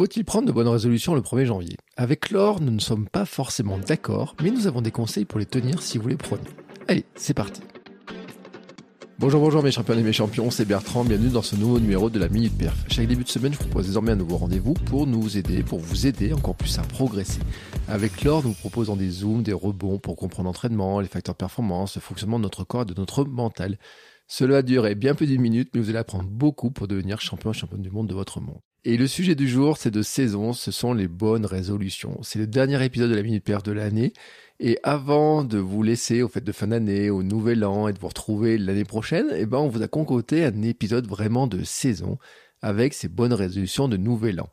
Faut-il prendre de bonnes résolutions le 1er janvier? Avec Laure, nous ne sommes pas forcément d'accord, mais nous avons des conseils pour les tenir si vous les prenez. Allez, c'est parti Bonjour, bonjour mes champions et mes champions, c'est Bertrand, bienvenue dans ce nouveau numéro de la Minute Perf. Chaque début de semaine, je vous propose désormais un nouveau rendez-vous pour nous aider, pour vous aider encore plus à progresser. Avec Laure, nous vous proposons des zooms, des rebonds pour comprendre l'entraînement, les facteurs de performance, le fonctionnement de notre corps et de notre mental. Cela a duré bien plus d'une minute, mais vous allez apprendre beaucoup pour devenir champion et championne du monde de votre monde. Et le sujet du jour, c'est de saison, ce sont les bonnes résolutions. C'est le dernier épisode de la Minute Perf de l'année. Et avant de vous laisser au fait de fin d'année, au nouvel an et de vous retrouver l'année prochaine, eh ben, on vous a concocté un épisode vraiment de saison avec ces bonnes résolutions de nouvel an.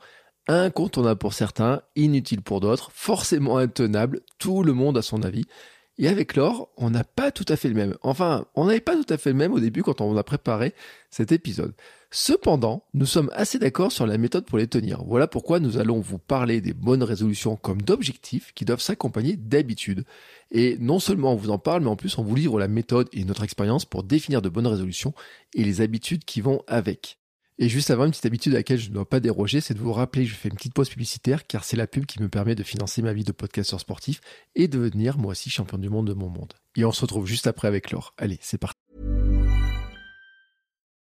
Incontournable pour certains, inutile pour d'autres, forcément intenable, tout le monde a son avis. Et avec Laure, on n'a pas tout à fait le même. Enfin, on n'avait pas tout à fait le même au début quand on a préparé cet épisode. Cependant, nous sommes assez d'accord sur la méthode pour les tenir. Voilà pourquoi nous allons vous parler des bonnes résolutions comme d'objectifs qui doivent s'accompagner d'habitudes. Et non seulement on vous en parle, mais en plus on vous livre la méthode et notre expérience pour définir de bonnes résolutions et les habitudes qui vont avec. Et juste avant, une petite habitude à laquelle je ne dois pas déroger, c'est de vous rappeler que je fais une petite pause publicitaire car c'est la pub qui me permet de financer ma vie de podcasteur sportif et de devenir moi aussi champion du monde de mon monde. Et on se retrouve juste après avec Laure. Allez, c'est parti.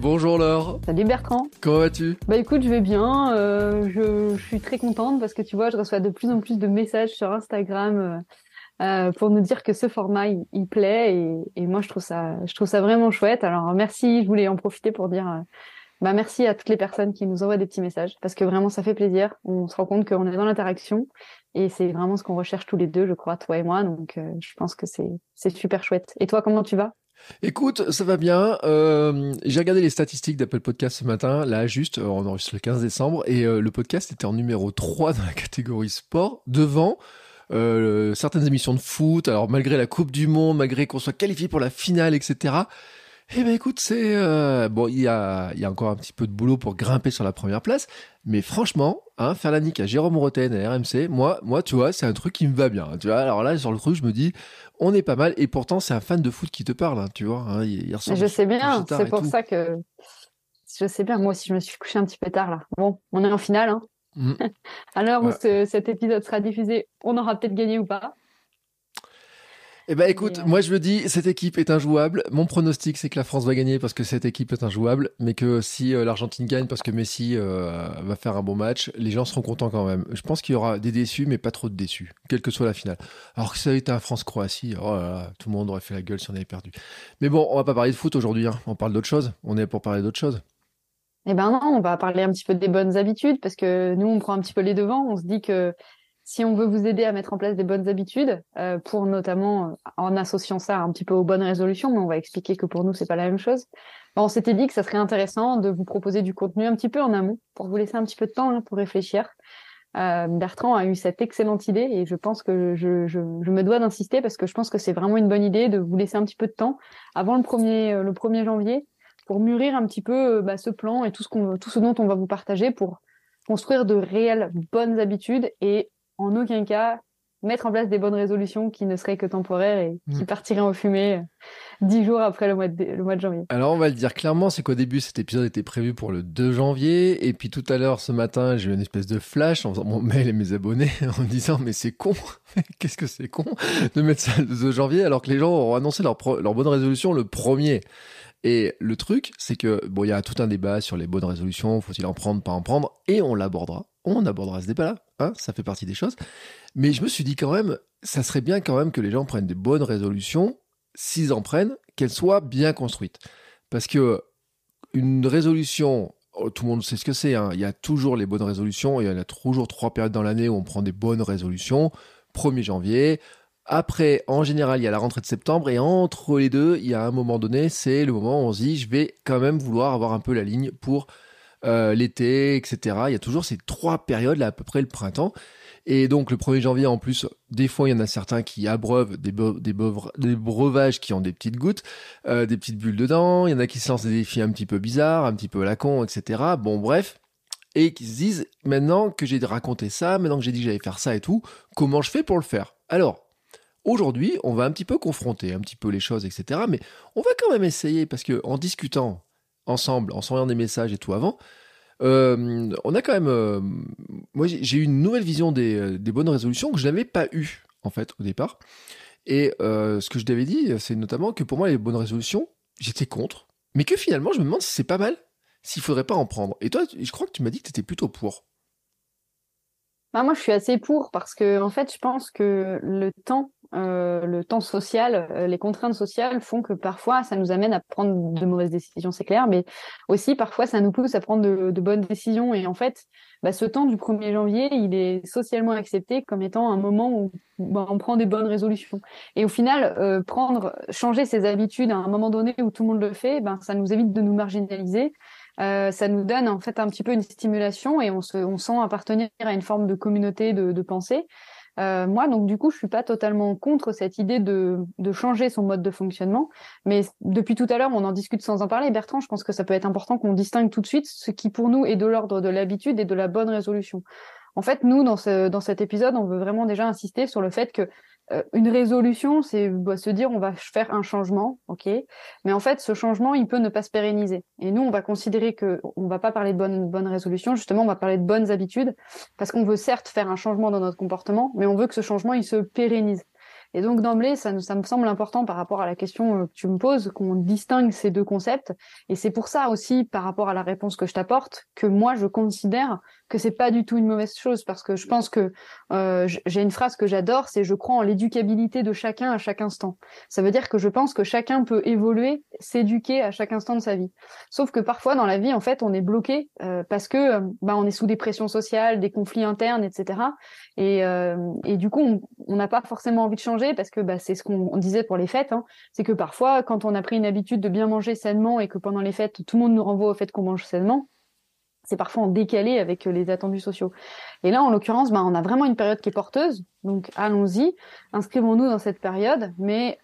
Bonjour Laure. Salut Bertrand. Comment vas-tu? Bah écoute, je vais bien. Euh, je, je, suis très contente parce que tu vois, je reçois de plus en plus de messages sur Instagram. Euh, euh, pour nous dire que ce format il, plaît et, et, moi je trouve ça je trouve ça vraiment chouette. Alors merci, je voulais en profiter pour dire euh, bah merci à toutes les personnes qui nous envoient des petits messages parce que vraiment ça fait plaisir. On se rend compte qu'on est dans l'interaction et c'est vraiment ce qu'on recherche tous les deux, je crois, toi et moi. Donc euh, je pense que c'est c'est super chouette. Et toi, comment tu vas? Écoute, ça va bien. Euh, j'ai regardé les statistiques d'Apple Podcast ce matin, là juste, on enregistre le 15 décembre, et euh, le podcast était en numéro 3 dans la catégorie sport, devant euh, certaines émissions de foot, alors malgré la Coupe du Monde, malgré qu'on soit qualifié pour la finale, etc. Eh ben écoute, c'est euh, bon, il y a, y a encore un petit peu de boulot pour grimper sur la première place, mais franchement, hein, faire la nique à Jérôme Roten et RMC, moi, moi, tu vois, c'est un truc qui me va bien. Tu vois, alors là, sur le truc, je me dis, on est pas mal, et pourtant, c'est un fan de foot qui te parle, hein, tu vois. Hein, il, je sais bien, c'est pour ça que je sais bien. Moi aussi, je me suis couché un petit peu tard là. Bon, on est en finale, hein. Mm. Alors où cet épisode sera diffusé, on aura peut-être gagné ou pas. Eh ben écoute, euh, moi je me dis, cette équipe est injouable. Mon pronostic, c'est que la France va gagner parce que cette équipe est injouable, mais que si euh, l'Argentine gagne parce que Messi euh, va faire un bon match, les gens seront contents quand même. Je pense qu'il y aura des déçus, mais pas trop de déçus, quelle que soit la finale. Alors que ça a été un France-Croatie, oh tout le monde aurait fait la gueule si on avait perdu. Mais bon, on va pas parler de foot aujourd'hui, hein. on parle d'autre chose. On est pour parler d'autre chose. Eh ben non, on va parler un petit peu des bonnes habitudes parce que nous, on prend un petit peu les devants. On se dit que si on veut vous aider à mettre en place des bonnes habitudes, euh, pour notamment euh, en associant ça un petit peu aux bonnes résolutions, mais on va expliquer que pour nous c'est pas la même chose. on s'était dit que ça serait intéressant de vous proposer du contenu un petit peu en amont pour vous laisser un petit peu de temps hein, pour réfléchir. Euh, Bertrand a eu cette excellente idée et je pense que je, je, je me dois d'insister parce que je pense que c'est vraiment une bonne idée de vous laisser un petit peu de temps avant le premier le 1er janvier pour mûrir un petit peu euh, bah, ce plan et tout ce, qu'on, tout ce dont on va vous partager pour construire de réelles bonnes habitudes et en aucun cas mettre en place des bonnes résolutions qui ne seraient que temporaires et qui mm. partiraient en fumée euh, dix jours après le mois, de, le mois de janvier. Alors on va le dire clairement, c'est qu'au début cet épisode était prévu pour le 2 janvier et puis tout à l'heure ce matin j'ai eu une espèce de flash en faisant mon mail et mes abonnés en me disant mais c'est con, qu'est-ce que c'est con de mettre ça le 2 janvier alors que les gens ont annoncé leur, leur bonne résolution le 1er. Et le truc, c'est que, bon, il y a tout un débat sur les bonnes résolutions, faut-il en prendre, pas en prendre, et on l'abordera. On abordera ce débat-là, hein, ça fait partie des choses. Mais je me suis dit quand même, ça serait bien quand même que les gens prennent des bonnes résolutions, s'ils en prennent, qu'elles soient bien construites. Parce que une résolution, oh, tout le monde sait ce que c'est, hein, il y a toujours les bonnes résolutions, il y en a toujours trois périodes dans l'année où on prend des bonnes résolutions. 1er janvier, Après, en général, il y a la rentrée de septembre et entre les deux, il y a un moment donné, c'est le moment où on se dit, je vais quand même vouloir avoir un peu la ligne pour euh, l'été, etc. Il y a toujours ces trois périodes, là, à peu près le printemps. Et donc, le 1er janvier, en plus, des fois, il y en a certains qui abreuvent des, des, breuvages qui ont des petites gouttes, euh, des petites bulles dedans. Il y en a qui se lancent des défis un petit peu bizarres, un petit peu à la con, etc. Bon, bref. Et qui se disent, maintenant que j'ai raconté ça, maintenant que j'ai dit que j'allais faire ça et tout, comment je fais pour le faire? Alors, aujourd'hui, on va un petit peu confronter un petit peu les choses, etc. Mais on va quand même essayer, parce que en discutant ensemble, en s'envoyant des messages et tout avant, euh, on a quand même. Euh, moi, j'ai eu une nouvelle vision euh, des, bonnes résolutions que je n'avais pas eu en fait au départ. Et ce que je t'avais dit, c'est notamment que pour moi, les bonnes résolutions, j'étais contre, mais que finalement, je me demande si c'est pas mal, s'il faudrait pas en prendre. Et toi, je crois que tu m'as dit que tu étais plutôt pour. Bah, moi, je suis assez pour parce que, en fait, je pense que le temps euh, le temps social, euh, les contraintes sociales font que parfois ça nous amène à prendre de mauvaises décisions, c'est clair, mais aussi parfois ça nous pousse à prendre de, bonnes décisions. Et en fait, bah, ce temps du 1er janvier, il est socialement accepté comme étant un moment où bah, on prend des bonnes résolutions. Et au final, euh, prendre, changer ses habitudes à un moment donné où tout le monde le fait, ben ça nous évite de nous marginaliser. ça nous donne en fait un petit peu une stimulation et on se, on sent appartenir à une forme de communauté de, de pensée. Euh, moi, donc du coup, je suis pas totalement contre cette idée de, de changer son mode de fonctionnement, mais depuis tout à l'heure, on en discute sans en parler. Bertrand, je pense que ça peut être important qu'on distingue tout de suite ce qui pour nous est de l'ordre de l'habitude et de la bonne résolution. En fait, nous, dans, ce, dans cet épisode, on veut vraiment déjà insister sur le fait que euh, une résolution, c'est bah, se dire on va faire un changement, ok, mais en fait ce changement il peut ne pas se pérenniser. Et nous on va considérer que on va pas parler de bonnes bonnes résolutions, justement on va parler de bonnes habitudes parce qu'on veut certes faire un changement dans notre comportement, mais on veut que ce changement il se pérennise. Et donc d'emblée, ça, ça me semble important par rapport à la question euh, que tu me poses, qu'on distingue ces deux concepts. Et c'est pour ça aussi, par rapport à la réponse que je t'apporte, que moi je considère que c'est pas du tout une mauvaise chose, parce que je pense que euh, j'ai une phrase que j'adore, c'est je crois en l'éducabilité de chacun à chaque instant. Ça veut dire que je pense que chacun peut évoluer, s'éduquer à chaque instant de sa vie. Sauf que parfois dans la vie, en fait, on est bloqué euh, parce que bah, on est sous des pressions sociales, des conflits internes, etc. Et, et du coup, on n'a pas forcément envie de changer parce que bah, c'est ce qu'on disait pour les fêtes. Hein. c'est que parfois, quand on a pris une habitude de bien manger sainement et que pendant les fêtes, tout le monde nous renvoie au fait qu'on mange sainement, c'est parfois en décalé avec euh, les attendus sociaux. Et là, en l'occurrence, bah, on a vraiment une période qui est porteuse. Donc, allons-y, inscrivons-nous dans cette période. Mais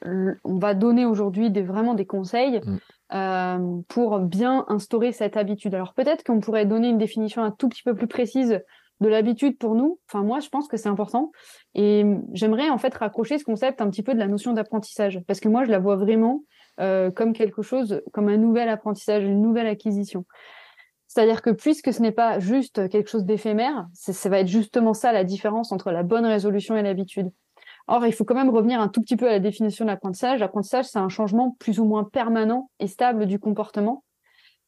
on va donner aujourd'hui des, vraiment des conseils mm. euh, pour bien instaurer cette habitude. Alors, peut-être qu'on pourrait donner une définition un tout petit peu plus précise de l'habitude pour nous. Enfin, moi, je pense que c'est important. Et j'aimerais en fait raccrocher ce concept un petit peu de la notion d'apprentissage, parce que moi, je la vois vraiment euh, comme quelque chose, comme un nouvel apprentissage, une nouvelle acquisition. C'est-à-dire que puisque ce n'est pas juste quelque chose d'éphémère, ça va être justement ça la différence entre la bonne résolution et l'habitude. Or, il faut quand même revenir un tout petit peu à la définition de l'apprentissage. L'apprentissage, c'est un changement plus ou moins permanent et stable du comportement.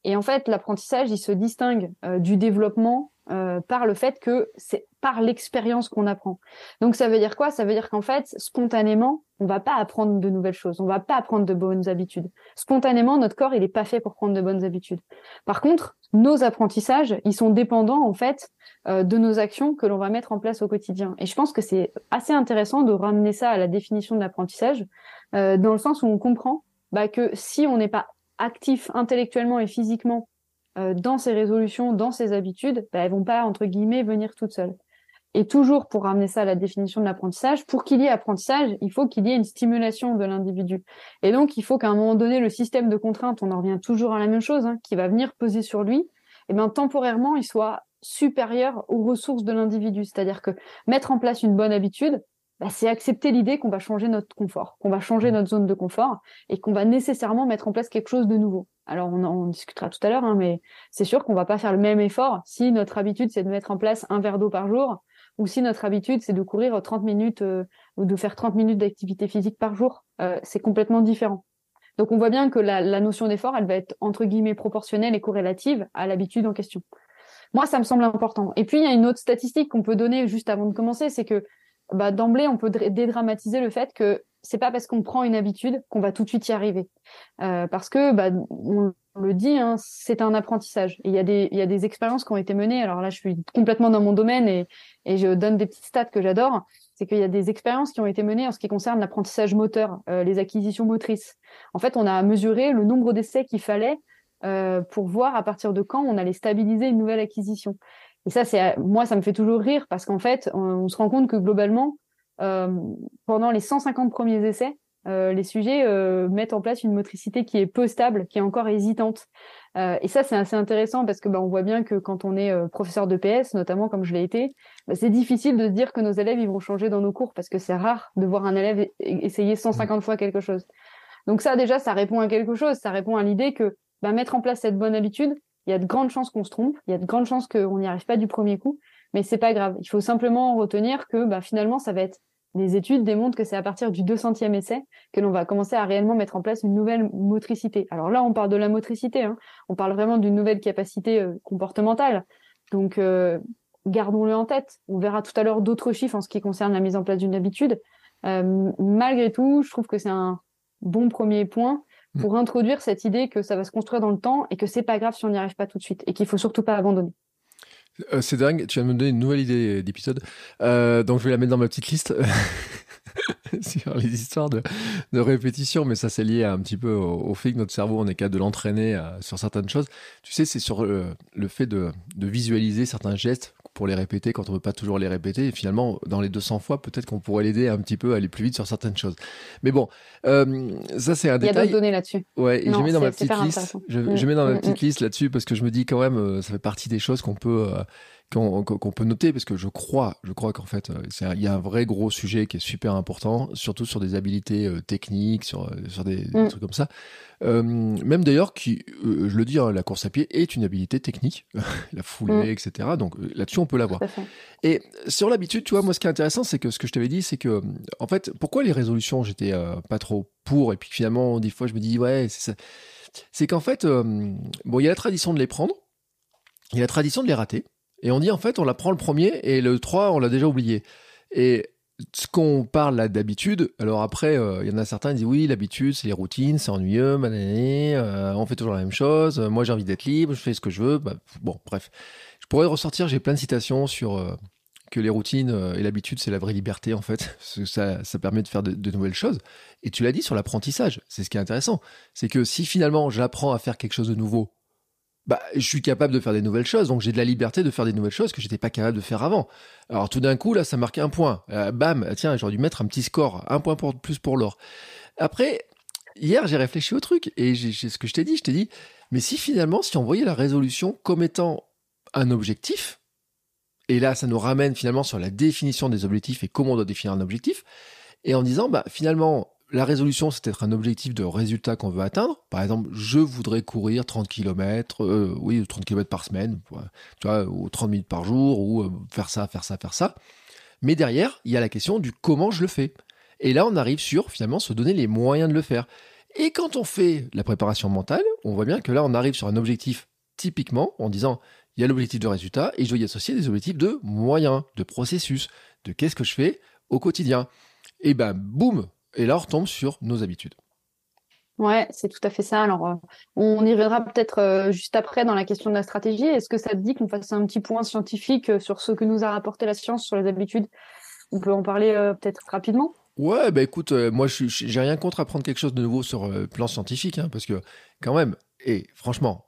Et en fait, l'apprentissage, il se distingue euh, du développement euh, par le fait que c'est par l'expérience qu'on apprend. Donc ça veut dire quoi? Ça veut dire qu'en fait, spontanément, on va pas apprendre de nouvelles choses, on va pas apprendre de bonnes habitudes. Spontanément, notre corps, il est pas fait pour prendre de bonnes habitudes. Par contre, nos apprentissages, ils sont dépendants en fait euh, de nos actions que l'on va mettre en place au quotidien. Et je pense que c'est assez intéressant de ramener ça à la définition de l'apprentissage, euh, dans le sens où on comprend bah, que si on n'est pas actif intellectuellement et physiquement euh, dans ses résolutions, dans ses habitudes, bah, elles vont pas, entre guillemets, venir toutes seules. Et toujours pour ramener ça à la définition de l'apprentissage, pour qu'il y ait apprentissage, il faut qu'il y ait une stimulation de l'individu. Et donc, il faut qu'à un moment donné, le système de contraintes, on en revient toujours à la même chose, hein, qui va venir peser sur lui, et eh bien temporairement, il soit supérieur aux ressources de l'individu. C'est-à-dire que mettre en place une bonne habitude, bah, c'est accepter l'idée qu'on va changer notre confort, qu'on va changer mmh. notre zone de confort et qu'on va nécessairement mettre en place quelque chose de nouveau. Alors, on en discutera tout à l'heure, hein, mais c'est sûr qu'on va pas faire le même effort si notre habitude, c'est de mettre en place un verre d'eau par jour ou si notre habitude, c'est de courir 30 minutes euh, ou de faire 30 minutes d'activité physique par jour. Euh, c'est complètement différent. Donc, on voit bien que la, la notion d'effort, elle va être entre guillemets proportionnelle et corrélative à l'habitude en question. Moi, ça me semble important. Et puis, il y a une autre statistique qu'on peut donner juste avant de commencer, c'est que bah, d'emblée, on peut dédramatiser le fait que c'est pas parce qu'on prend une habitude qu'on va tout de suite y arriver. Euh, parce que, bah, on le dit, hein, c'est un apprentissage. Il y a des, y a des expériences qui ont été menées. Alors là, je suis complètement dans mon domaine et, et je donne des petites stats que j'adore. c'est qu'il y a des expériences qui ont été menées en ce qui concerne l'apprentissage moteur, euh, les acquisitions motrices. En fait, on a mesuré le nombre d'essais qu'il fallait euh, pour voir à partir de quand on allait stabiliser une nouvelle acquisition. Et ça, c'est moi, ça me fait toujours rire parce qu'en fait, on, se rend compte que globalement, euh, pendant les 150 premiers essais, euh, les sujets euh, mettent en place une motricité qui est peu stable, qui est encore hésitante. Euh, et ça, c'est assez intéressant parce que bah, on voit bien que quand on est professeur de PS, notamment comme je l'ai été, bah, c'est difficile de se dire que nos élèves ils vont changer dans nos cours parce que c'est rare de voir un élève e-, essayer 150 fois quelque chose. Donc ça, déjà, ça répond à quelque chose. Ça répond à l'idée que bah, mettre en place cette bonne habitude, il y a de grandes chances qu'on se trompe, il y a de grandes chances qu'on n'y arrive pas du premier coup, mais c'est pas grave. Il faut simplement retenir que bah, finalement, ça va être les études démontrent que c'est à partir du 200e essai que l'on va commencer à réellement mettre en place une nouvelle motricité. Alors là, on parle de la motricité, hein. on parle vraiment d'une nouvelle capacité euh, comportementale. Donc, euh, gardons-le en tête. On verra tout à l'heure d'autres chiffres en ce qui concerne la mise en place d'une habitude. Euh, malgré tout, je trouve que c'est un bon premier point pour introduire cette idée que ça va se construire dans le temps et que c'est pas grave si on n'y arrive pas tout de suite et qu'il faut surtout pas abandonner. Euh, c'est dingue, tu viens de me donner une nouvelle idée d'épisode. Euh, donc je vais la mettre dans ma petite liste sur les histoires de, de, répétition, mais ça c'est lié un petit peu au, fait que notre cerveau, on est capable de l'entraîner euh, sur certaines choses. Tu sais, c'est sur le, le fait de, de, visualiser certains gestes pour les répéter quand on veut pas toujours les répéter. Et finalement, dans les 200 fois, peut-être qu'on pourrait l'aider un petit peu à aller plus vite sur certaines choses. Mais bon, euh, ça c'est un détail. Il y a d'autres données là-dessus. Ouais, et je mets dans ma petite liste. Je, je, mets dans ma petite liste là-dessus parce que je me dis quand même, euh, ça fait partie des choses qu'on peut euh, qu'on peut noter parce que je crois, je crois qu'en fait, euh, il y a un vrai gros sujet qui est super important, surtout sur des habilités euh, techniques, sur, euh, sur des, mm. trucs comme ça. Euh, même d'ailleurs, qui, je le dis, hein, la course à pied est une habilité technique, la foulée, mm. etc. Donc là-dessus, on peut l'avoir. Et sur l'habitude, tu vois, moi, ce qui est intéressant, c'est que ce que je t'avais dit, c'est que, en fait, pourquoi les résolutions, j'étais pas trop pour, et puis finalement, des fois, je me dis, ouais, c'est ça. C'est qu'en fait, bon, il y a la tradition de les prendre, il y a la tradition de les rater. Et on dit en fait, on la prend le premier et le 3, on l'a déjà oublié. Et ce qu'on parle là d'habitude, alors après, euh, il y en a certains qui disent oui, l'habitude, c'est les routines, c'est ennuyeux, euh, on fait toujours la même chose, moi j'ai envie d'être libre, je fais ce que je veux. Bah, bon, bref. Je pourrais ressortir, j'ai plein de citations sur euh, que les routines et l'habitude, c'est la vraie liberté en fait. Ça, ça permet de faire de nouvelles choses. Et tu l'as dit sur l'apprentissage, c'est ce qui est intéressant. C'est que si finalement j'apprends à faire quelque chose de nouveau, bah, je suis capable de faire des nouvelles choses, donc j'ai de la liberté de faire des nouvelles choses que j'étais pas capable de faire avant. Alors tout d'un coup, là, ça marque un point. Euh, bam, tiens, j'aurais dû mettre un petit score, un point pour, plus pour l'or. Après, hier, j'ai réfléchi au truc, et j'ai ce que je t'ai dit, je t'ai dit, mais si finalement, si on voyait la résolution comme étant un objectif, et là, ça nous ramène finalement sur la définition des objectifs et comment on doit définir un objectif, et en disant, bah finalement, la résolution, c'est être un objectif de résultat qu'on veut atteindre. Par exemple, je voudrais courir 30 km, euh, oui, 30 km par semaine, ou 30 minutes par jour, ou euh, faire ça, faire ça, faire ça. Mais derrière, il y a la question du comment je le fais. Et là, on arrive sur, finalement, se donner les moyens de le faire. Et quand on fait la préparation mentale, on voit bien que là, on arrive sur un objectif typiquement en disant, il y a l'objectif de résultat et je dois y associer des objectifs de moyens, de processus, de qu'est-ce que je fais au quotidien. Et ben, boum, et là, on retombe sur nos habitudes. Ouais, c'est tout à fait ça. Alors, euh, on y reviendra peut-être euh, juste après dans la question de la stratégie. Est-ce que ça te dit qu'on fasse un petit point scientifique euh, sur ce que nous a rapporté la science sur les habitudes? On peut en parler peut-être rapidement? Ouais, bah écoute, moi, je j'ai rien contre apprendre quelque chose de nouveau sur le plan scientifique, hein, parce que quand même, et franchement,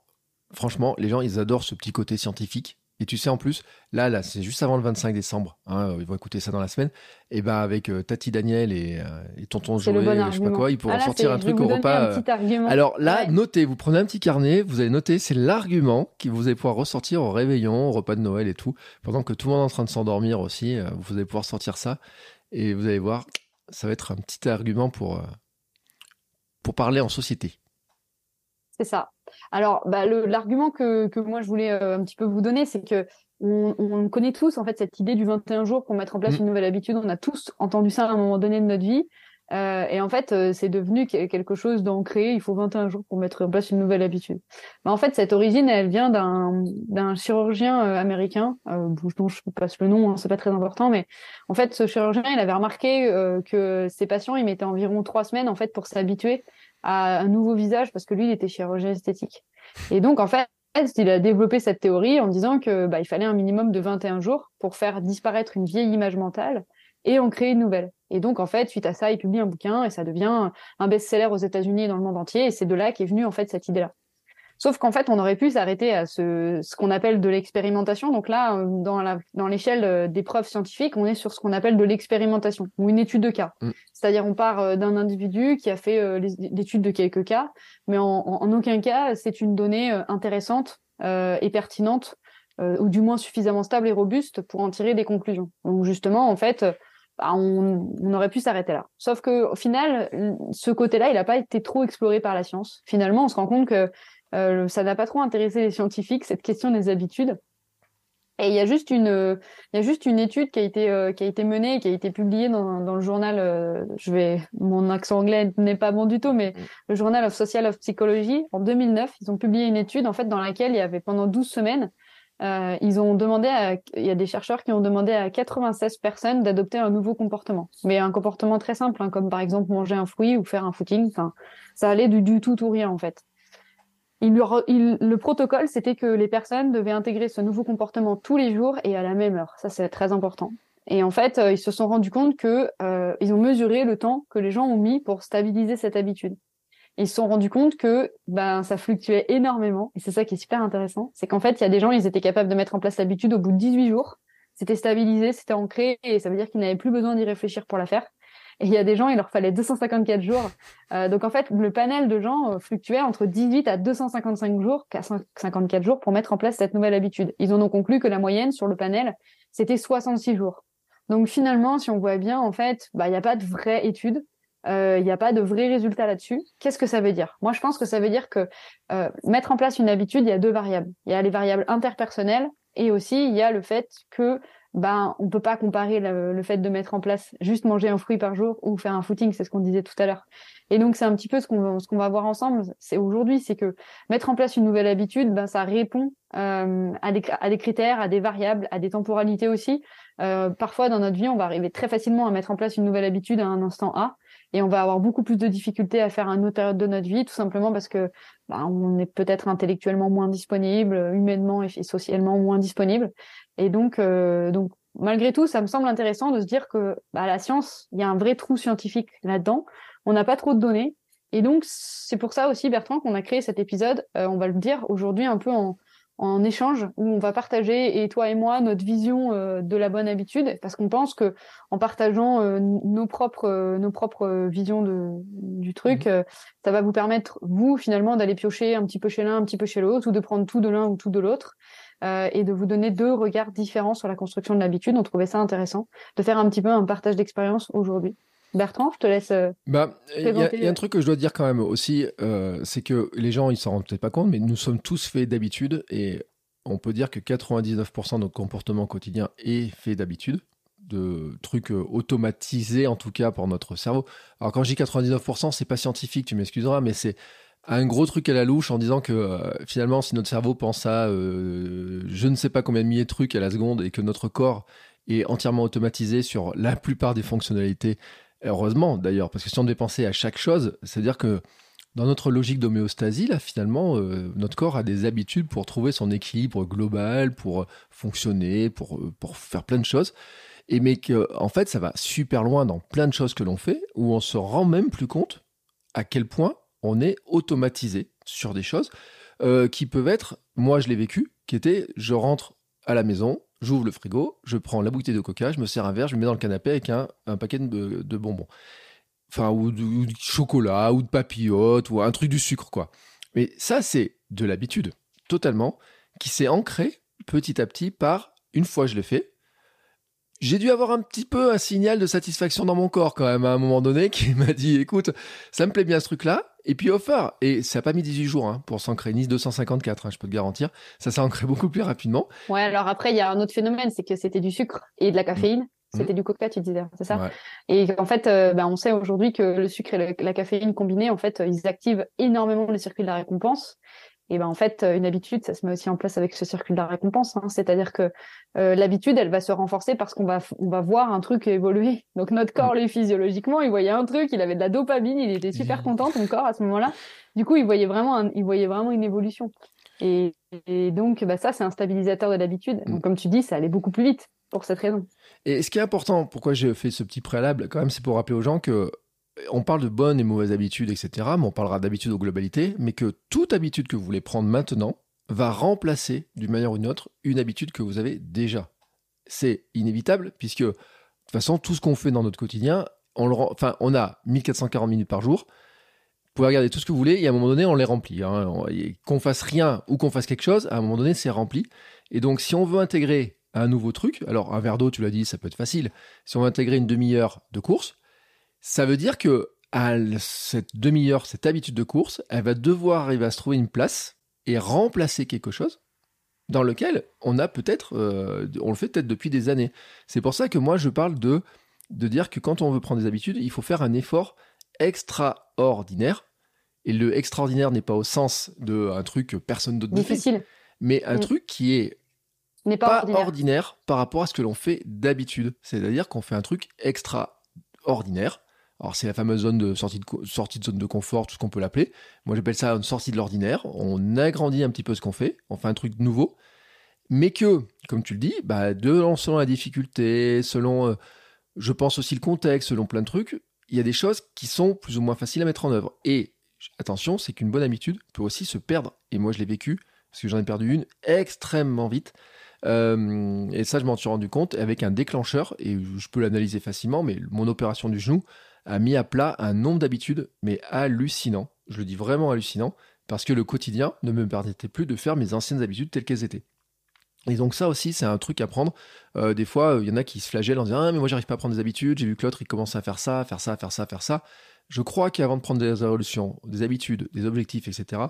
franchement, les gens, ils adorent ce petit côté scientifique. Et tu sais, en plus, là, là, c'est juste avant le 25 décembre. Hein, ils vont écouter ça dans la semaine. Et ben, avec euh, Tati Daniel et, euh, et Tonton Joël, je sais pas quoi, ils pourront ah sortir un truc au repas. Euh. Alors là, notez, vous prenez un petit carnet, vous allez noter, c'est l'argument que vous allez pouvoir ressortir au réveillon, au repas de Noël et tout. Pendant que tout le monde est en train de s'endormir aussi, vous allez pouvoir sortir ça. Et vous allez voir, ça va être un petit argument pour, pour parler en société. C'est ça. Alors, bah, l'argument que, que moi je voulais euh, un petit peu vous donner, c'est que on, on, connaît tous en fait cette idée du 21 jours pour mettre en place mmh. une nouvelle habitude. On a tous entendu ça à un moment donné de notre vie. Euh, et en fait, euh, c'est devenu quelque chose d'ancré. Il faut 21 jours pour mettre en place une nouvelle habitude. en fait, cette origine, elle vient d'un chirurgien américain, dont je passe le nom, hein, c'est pas très important, mais en fait, ce chirurgien, il avait remarqué que ses patients, ils mettaient environ trois semaines en fait pour s'habituer à un nouveau visage parce que lui, il était chirurgien esthétique. Et donc, en fait, il a développé cette théorie en disant que bah, il fallait un minimum de 21 jours pour faire disparaître une vieille image mentale et on crée une nouvelle. Et donc, en fait, suite à ça, il publie un bouquin et ça devient un best-seller aux États-Unis et dans le monde entier. Et c'est de là qu'est venue, en fait, cette idée-là. Sauf qu'en fait, on aurait pu s'arrêter à ce, ce qu'on appelle de l'expérimentation. Donc là, euh, dans la, dans l'échelle euh, des preuves scientifiques, on est sur ce qu'on appelle de l'expérimentation ou une étude de cas. Mm. C'est-à-dire, on part euh, d'un individu qui a fait l'étude de quelques cas, mais en, en, aucun cas, c'est une donnée intéressante euh, et pertinente, ou du moins suffisamment stable et robuste pour en tirer des conclusions. Donc justement, en fait, bah, on, on, aurait pu s'arrêter là. Sauf que au final, ce côté-là, il n'a pas été trop exploré par la science. Finalement, on se rend compte que euh, ça n'a pas trop intéressé les scientifiques cette question des habitudes. Et il y a juste une, il y a juste une étude qui a été euh, qui a été menée, qui a été publiée dans, dans le journal. Euh, je vais, mon accent anglais n'est pas bon du tout, mais mm. le journal of Social of Psychology en 2009, ils ont publié une étude en fait dans laquelle il y avait pendant 12 semaines, euh, ils ont demandé, à, il y a des chercheurs qui ont demandé à 96 personnes d'adopter un nouveau comportement, mais un comportement très simple, hein, comme par exemple manger un fruit ou faire un footing. Enfin, ça allait du, du tout ou rien en fait. Le protocole, c'était que les personnes devaient intégrer ce nouveau comportement tous les jours et à la même heure. Ça, c'est très important. Et en fait, euh, ils se sont rendus compte que euh, ils ont mesuré le temps que les gens ont mis pour stabiliser cette habitude. ils se sont rendus compte que ben ça fluctuait énormément. Et c'est ça qui est super intéressant, c'est qu'en fait, il y a des gens, ils étaient capables de mettre en place l'habitude au bout de 18 jours. C'était stabilisé, c'était ancré, et ça veut dire qu'ils n'avaient plus besoin d'y réfléchir pour la faire. Et il y a des gens, il leur fallait 254 jours. Euh, donc en fait, le panel de gens euh, fluctuait entre 18 à 255 jours, 54 jours pour mettre en place cette nouvelle habitude. Ils en ont conclu que la moyenne sur le panel, c'était 66 jours. Donc finalement, si on voit bien, en fait, bah, il n'y a pas de vraie étude. Euh, il n'y a pas de vrais résultats là-dessus. Qu'est-ce que ça veut dire? Moi, je pense que ça veut dire que euh, mettre en place une habitude, il y a deux variables. Il y a les variables interpersonnelles et aussi il y a le fait que ben on peut pas comparer le, fait de mettre en place juste manger un fruit par jour ou faire un footing, c'est ce qu'on disait tout à l'heure. Et donc c'est un petit peu ce qu'on ce qu'on va voir ensemble. C'est aujourd'hui, c'est que mettre en place une nouvelle habitude, ben ça répond euh, à des à des critères, à des variables, à des temporalités aussi. Euh, parfois dans notre vie, on va arriver très facilement à mettre en place une nouvelle habitude à un instant A, et on va avoir beaucoup plus de difficultés à faire une autre période de notre vie, tout simplement parce que ben, on est peut-être intellectuellement moins disponible, humainement et socialement moins disponible. Et donc, euh, donc malgré tout, ça me semble intéressant de se dire que bah, la science, il y a un vrai trou scientifique là-dedans. On n'a pas trop de données. Et donc, c'est pour ça aussi, Bertrand, qu'on a créé cet épisode, euh, on va le dire aujourd'hui un peu en, en échange où on va partager et toi et moi notre vision euh, de la bonne habitude. Parce qu'on pense que en partageant euh, nos propres euh, nos propres visions de du truc mmh. ça va vous permettre vous finalement d'aller piocher un petit peu chez l'un un petit peu chez l'autre ou de prendre tout de l'un ou tout de l'autre et de vous donner deux regards différents sur la construction de l'habitude. On trouvait ça intéressant de faire un petit peu un partage d'expérience aujourd'hui Bertrand, je te laisse. Euh, bah, il y, a un truc que je dois dire quand même aussi, euh, c'est que les gens ils s'en rendent peut-être pas compte, mais nous sommes tous faits d'habitude et on peut dire que 99% de notre comportement quotidien est fait d'habitude, de trucs euh, automatisés en tout cas pour notre cerveau. Alors quand je dis 99%, c'est pas scientifique, tu m'excuseras, mais c'est un gros truc à la louche en disant que finalement si notre cerveau pense à je ne sais pas combien de milliers de trucs à la seconde et que notre corps est entièrement automatisé sur la plupart des fonctionnalités Heureusement d'ailleurs, parce que si on dépensait à chaque chose, c'est-à-dire que dans notre logique d'homéostasie, là, finalement, euh, notre corps a des habitudes pour trouver son équilibre global, pour fonctionner, pour, euh, pour faire plein de choses. Et mais que, en fait, ça va super loin dans plein de choses que l'on fait, où on se rend même plus compte à quel point on est automatisé sur des choses euh, qui peuvent être, moi je l'ai vécu, qui était, je rentre à la maison, j'ouvre le frigo, je prends la bouteille de coca, je me sers un verre, je le mets dans le canapé avec un, paquet de, bonbons. Enfin, ou de, chocolat, ou de papillotes, ou un truc du sucre, quoi. Mais ça, c'est de l'habitude, totalement, qui s'est ancré petit à petit par, une fois je l'ai fait, j'ai dû avoir un petit peu un signal de satisfaction dans mon corps quand même à un moment donné qui m'a dit écoute, ça me plaît bien ce truc-là. Et puis offer, et ça n'a pas mis 18 jours hein, pour s'ancrer, ni 254, hein, je peux te garantir. Ça s'est ancré beaucoup plus rapidement. Ouais, alors après, il y a un autre phénomène, c'est que c'était du sucre et de la caféine. Mmh. C'était du coca, tu disais, c'est ça Et en fait, euh, ben, on sait aujourd'hui que le sucre et la caféine combinés, en fait, ils activent énormément les circuits de la récompense et ben en fait une habitude ça se met aussi en place avec ce circuit de la récompense hein. c'est-à-dire que euh, l'habitude elle va se renforcer parce qu'on va on va voir un truc évoluer. Donc notre corps lui physiologiquement il voyait un truc il avait de la dopamine il était super content ton corps à ce moment-là. Du coup il voyait vraiment il voyait vraiment une évolution. Et, donc bah ça c'est un stabilisateur de l'habitude. Donc comme tu dis ça allait beaucoup plus vite pour cette raison. Et ce qui est important, pourquoi j'ai fait ce petit préalable, quand même, c'est pour rappeler aux gens que on parle de bonnes et mauvaises habitudes, etc. Mais on parlera d'habitudes aux globalités, mais que toute habitude que vous voulez prendre maintenant va remplacer, d'une manière ou d'une autre, une habitude que vous avez déjà. C'est inévitable, puisque de toute façon, tout ce qu'on fait dans notre quotidien, on, a 1440 minutes par jour. Vous pouvez regarder tout ce que vous voulez et à un moment donné, on les remplit. Hein. Qu'on fasse rien ou qu'on fasse quelque chose, à un moment donné, c'est rempli. Et donc, si on veut intégrer un nouveau truc, alors un verre d'eau, tu l'as dit, ça peut être facile. Si on veut intégrer une demi-heure de course, ça veut dire que à cette demi-heure, cette habitude de course, elle va devoir arriver à se trouver une place et remplacer quelque chose dans lequel on a peut-être, euh, on le fait peut-être depuis des années. C'est pour ça que moi je parle de de dire que quand on veut prendre des habitudes, il faut faire un effort extraordinaire. Et le extraordinaire n'est pas au sens de un truc que personne d'autre ne fait, mais un mm. truc qui est n'est pas, ordinaire. par rapport à ce que l'on fait d'habitude. C'est-à-dire qu'on fait un truc extraordinaire. Alors c'est la fameuse zone de sortie de, sortie de zone de confort, tout ce qu'on peut l'appeler. Moi j'appelle ça une sortie de l'ordinaire. On agrandit un petit peu ce qu'on fait, on fait un truc nouveau, mais que, comme tu le dis, bah, selon la difficulté, selon, euh, je pense aussi le contexte, selon plein de trucs, il y a des choses qui sont plus ou moins faciles à mettre en œuvre. Et attention, c'est qu'une bonne habitude peut aussi se perdre. Et moi je l'ai vécu, parce que j'en ai perdu une extrêmement vite. Euh, et ça, je m'en suis rendu compte avec un déclencheur, et je peux l'analyser facilement, mais mon opération du genou a mis à plat un nombre d'habitudes, mais hallucinant. Je le dis vraiment hallucinant, parce que le quotidien ne me permettait plus de faire mes anciennes habitudes telles qu'elles étaient. Et donc ça aussi, c'est un truc à prendre. Euh, des fois, il y en a qui se flagellent en disant ah mais moi j'arrive pas à prendre des habitudes. J'ai vu que l'autre il commence à faire ça, faire ça, faire ça, faire ça. Je crois qu'avant de prendre des résolutions, des habitudes, des objectifs, etc.,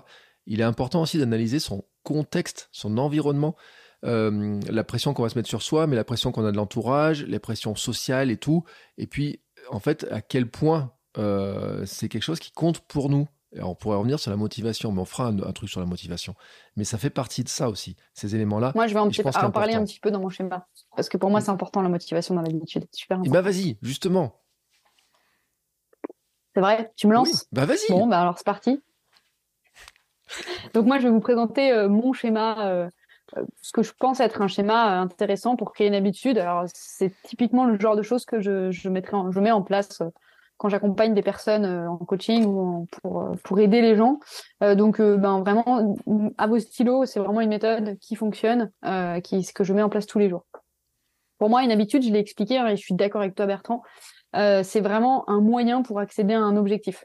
il est important aussi d'analyser son contexte, son environnement. Euh, la pression qu'on va se mettre sur soi, mais la pression qu'on a de l'entourage, les pressions sociales et tout. Et puis, en fait, à quel point euh, c'est quelque chose qui compte pour nous. on pourrait revenir sur la motivation, mais on fera un, truc sur la motivation. Mais ça fait partie de ça aussi, ces éléments-là. Moi, je vais en, en parler un petit peu dans mon schéma. Parce que pour moi, c'est important la motivation dans l'habitude. Super Et bah vas-y, justement. C'est vrai, tu me lances? Bah vas-y. Bon, bah alors c'est parti. Donc moi, je vais vous présenter euh, mon schéma ce que je pense être un schéma intéressant pour créer une habitude. Alors, c'est typiquement le genre de choses que je, je, mettrai je mets en place euh, quand j'accompagne des personnes euh, en coaching ou pour, euh, pour aider les gens. donc, ben, vraiment, à vos stylos, c'est vraiment une méthode qui fonctionne, qui, que je mets en place tous les jours. Pour moi, une habitude, je l'ai expliqué, hein, et je suis d'accord avec toi, Bertrand, c'est vraiment un moyen pour accéder à un objectif.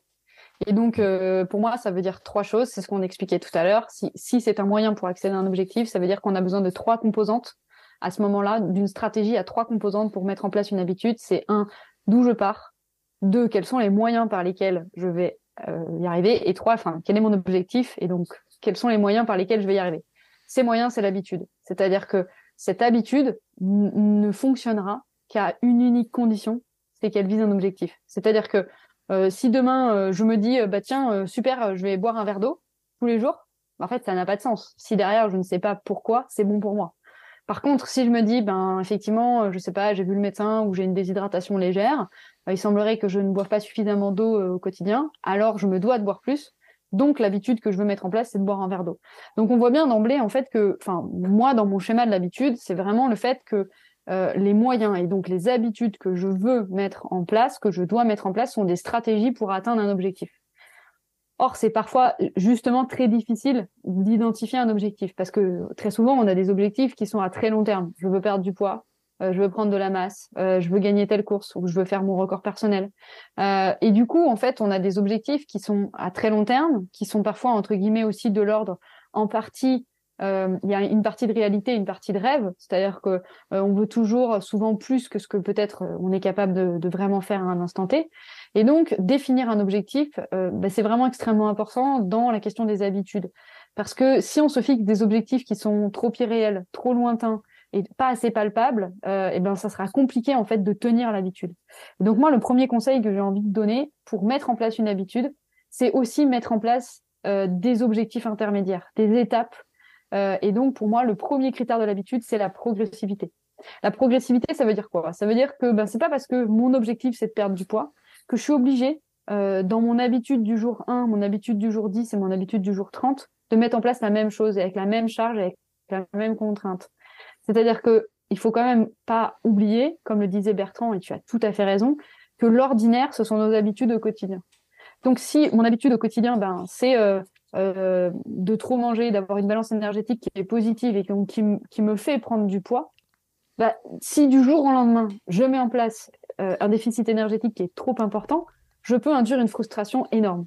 Et donc, euh, pour moi, ça veut dire trois choses. C'est ce qu'on expliquait tout à l'heure. Si, si c'est un moyen pour accéder à un objectif, ça veut dire qu'on a besoin de trois composantes. À ce moment-là, d'une stratégie à trois composantes pour mettre en place une habitude. C'est un, d'où je pars. Deux, quels sont les moyens par lesquels je vais euh, y arriver. Et trois, enfin, quel est mon objectif et donc quels sont les moyens par lesquels je vais y arriver. Ces moyens, c'est l'habitude. C'est-à-dire que cette habitude ne fonctionnera qu'à une unique condition, c'est qu'elle vise un objectif. C'est-à-dire que euh, si demain euh, je me dis euh, bah tiens super je vais boire un verre d'eau tous les jours, bah, en fait ça n'a pas de sens. Si derrière je ne sais pas pourquoi, c'est bon pour moi. Par contre, si je me dis ben effectivement, je sais pas, j'ai vu le médecin ou j'ai une déshydratation légère, il semblerait que je ne boive pas suffisamment d'eau au quotidien, alors je me dois de boire plus. Donc l'habitude que je veux mettre en place, c'est de boire un verre d'eau. Donc on voit bien d'emblée en fait que, enfin moi dans mon schéma de l'habitude, c'est vraiment le fait que euh, les moyens et donc les habitudes que je veux mettre en place, que je dois mettre en place, sont des stratégies pour atteindre un objectif. Or, c'est parfois justement très difficile d'identifier un objectif parce que très souvent, on a des objectifs qui sont à très long terme. Je veux perdre du poids, euh, je veux prendre de la masse, euh, je veux gagner telle course ou je veux faire mon record personnel. et du coup, en fait, on a des objectifs qui sont à très long terme, qui sont parfois entre guillemets aussi de l'ordre en partie euh, il y a une partie de réalité, une partie de rêve, c'est-à-dire que euh, on veut toujours souvent plus que ce que peut-être euh, on est capable de, de, vraiment faire à un instant T. Et donc définir un objectif, bah, c'est vraiment extrêmement important dans la question des habitudes, parce que si on se fixe des objectifs qui sont trop irréels, trop lointains et pas assez palpables, et eh ben ça sera compliqué en fait de tenir l'habitude. Donc moi, le premier conseil que j'ai envie de donner pour mettre en place une habitude, c'est aussi mettre en place des objectifs intermédiaires, des étapes euh, et donc, pour moi, le premier critère de l'habitude, c'est la progressivité. La progressivité, ça veut dire quoi? Ça veut dire que ben, c'est pas parce que mon objectif, c'est de perdre du poids, que je suis obligée, euh, dans mon habitude du jour 1, mon habitude du jour 10 et mon habitude du jour 30, de mettre en place la même chose, avec la même charge, avec la même contrainte. C'est-à-dire que il faut quand même pas oublier, comme le disait Bertrand, et tu as tout à fait raison, que l'ordinaire, ce sont nos habitudes au quotidien. Donc si mon habitude au quotidien, ben, c'est euh, euh, de trop manger, d'avoir une balance énergétique qui est positive et qui, me fait prendre du poids, bah, si du jour au lendemain, je mets en place euh, un déficit énergétique qui est trop important, je peux induire une frustration énorme.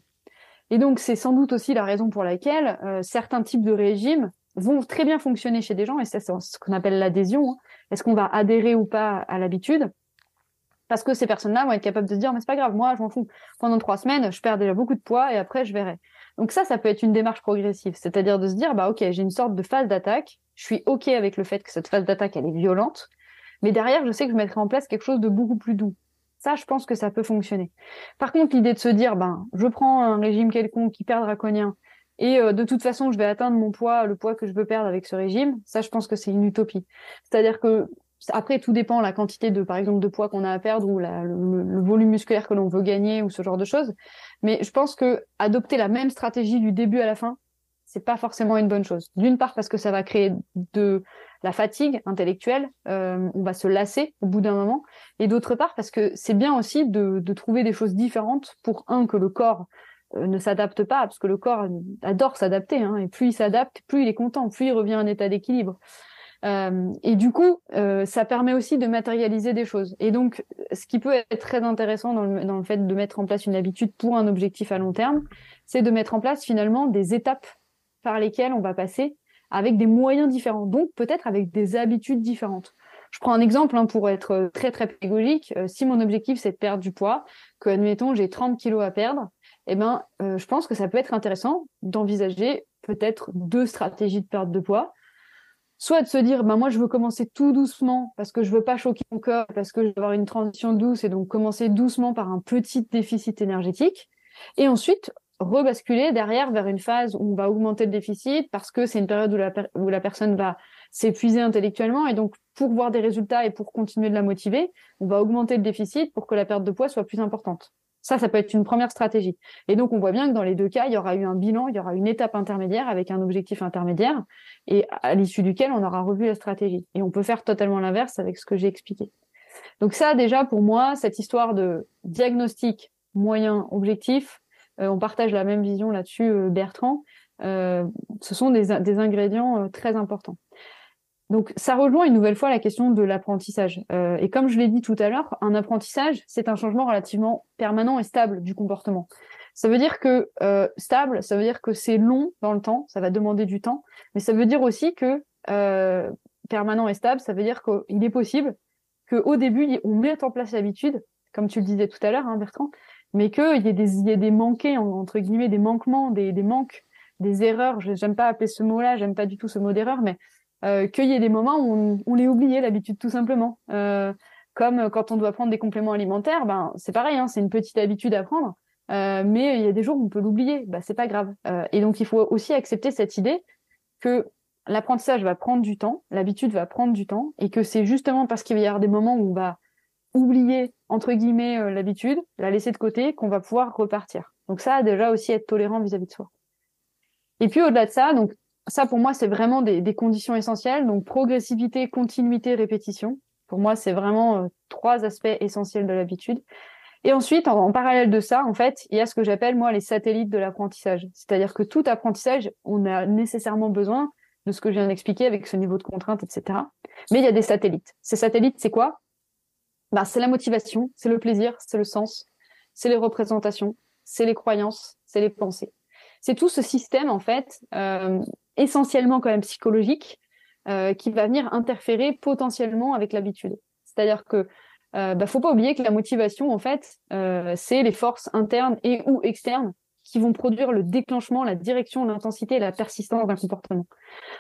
Et donc, c'est sans doute aussi la raison pour laquelle euh, certains types de régimes vont très bien fonctionner chez des gens, et c'est ce qu'on appelle l'adhésion. Hein. Est-ce qu'on va adhérer ou pas à l'habitude? Parce que ces personnes-là vont être capables de se dire, mais c'est pas grave, moi, je m'en fous. Pendant trois semaines, je perds déjà beaucoup de poids, et après, je verrai. Donc ça, ça peut être une démarche progressive, c'est-à-dire de se dire, bah ok, j'ai une sorte de phase d'attaque, je suis ok avec le fait que cette phase d'attaque, elle est violente, mais derrière, je sais que je mettrai en place quelque chose de beaucoup plus doux. Ça, je pense que ça peut fonctionner. Par contre, l'idée de se dire, ben, je prends un régime quelconque hyper draconien et euh, de toute façon, je vais atteindre mon poids, le poids que je veux perdre avec ce régime, ça, je pense que c'est une utopie. C'est-à-dire que après, tout dépend la quantité de, par exemple, de poids qu'on a à perdre ou le, volume musculaire que l'on veut gagner ou ce genre de choses. Mais je pense que adopter la même stratégie du début à la fin, c'est pas forcément une bonne chose. D'une part parce que ça va créer de la fatigue intellectuelle, euh, on va se lasser au bout d'un moment, et d'autre part parce que c'est bien aussi de, de, trouver des choses différentes pour un que le corps euh, ne s'adapte pas, parce que le corps adore s'adapter, hein, et plus il s'adapte, plus il est content, plus il revient à un état d'équilibre. Euh, et du coup, euh, ça permet aussi de matérialiser des choses. Et donc, ce qui peut être très intéressant dans le, dans le fait de mettre en place une habitude pour un objectif à long terme, c'est de mettre en place finalement des étapes par lesquelles on va passer avec des moyens différents, donc peut-être avec des habitudes différentes. Je prends un exemple hein, pour être très très pédagogique. Euh, si mon objectif c'est de perdre du poids, que admettons j'ai 30 kilos à perdre, eh ben euh, je pense que ça peut être intéressant d'envisager peut-être deux stratégies de perte de poids soit de se dire ben moi je veux commencer tout doucement parce que je veux pas choquer mon corps parce que je veux avoir une transition douce et donc commencer doucement par un petit déficit énergétique et ensuite rebasculer derrière vers une phase où on va augmenter le déficit parce que c'est une période où la personne va s'épuiser intellectuellement et donc pour voir des résultats et pour continuer de la motiver, on va augmenter le déficit pour que la perte de poids soit plus importante. Ça, ça peut être une première stratégie. Et donc, on voit bien que dans les deux cas, il y aura eu un bilan, il y aura une étape intermédiaire avec un objectif intermédiaire, et à l'issue duquel on aura revu la stratégie. Et on peut faire totalement l'inverse avec ce que j'ai expliqué. Donc ça, déjà, pour moi, cette histoire de diagnostic, moyen, objectif, euh, on partage la même vision là-dessus, euh, Bertrand. Euh, ce sont des, des ingrédients très importants. Donc, ça rejoint une nouvelle fois la question de l'apprentissage. Euh, et comme je l'ai dit tout à l'heure, un apprentissage, c'est un changement relativement permanent et stable du comportement. Ça veut dire que euh, stable, ça veut dire que c'est long dans le temps, ça va demander du temps, mais ça veut dire aussi que euh, permanent et stable, ça veut dire qu'il est possible qu'au début, on mette en place l'habitude, comme tu le disais tout à l'heure, hein, Bertrand, mais qu'il y, ait des, y ait des manqués, entre guillemets, des manquements, des, des manques, des erreurs. J'aime pas appeler ce mot-là, j'aime pas du tout ce mot d'erreur, mais euh, qu'il y ait des moments où on, on les oublié l'habitude tout simplement. Euh, comme quand on doit prendre des compléments alimentaires, ben c'est pareil, hein, c'est une petite habitude à prendre, euh, mais il y a des jours où on peut l'oublier, ben, c'est pas grave. Euh, et donc il faut aussi accepter cette idée que l'apprentissage va prendre du temps, l'habitude va prendre du temps, et que c'est justement parce qu'il va y avoir des moments où on va oublier entre guillemets l'habitude, la laisser de côté, qu'on va pouvoir repartir. Donc ça, déjà aussi être tolérant vis-à-vis -vis de soi. Et puis au-delà de ça, donc ça, pour moi, c'est vraiment des, conditions essentielles. Donc, progressivité, continuité, répétition. Pour moi, c'est vraiment euh, trois aspects essentiels de l'habitude. Et ensuite, en, parallèle de ça, en fait, il y a ce que j'appelle, moi, les satellites de l'apprentissage. C'est-à-dire que tout apprentissage, on a nécessairement besoin de ce que je viens d'expliquer avec ce niveau de contrainte, etc. Mais il y a des satellites. Ces satellites, c'est quoi? Bah, C'est la motivation, c'est le plaisir, c'est le sens, c'est les représentations, c'est les croyances, c'est les pensées. C'est tout ce système, en fait, euh, essentiellement quand même psychologique, euh, qui va venir interférer potentiellement avec l'habitude. C'est-à-dire que euh, bah, faut pas oublier que la motivation, en fait, euh, c'est les forces internes et ou externes qui vont produire le déclenchement, la direction, l'intensité et la persistance d'un comportement.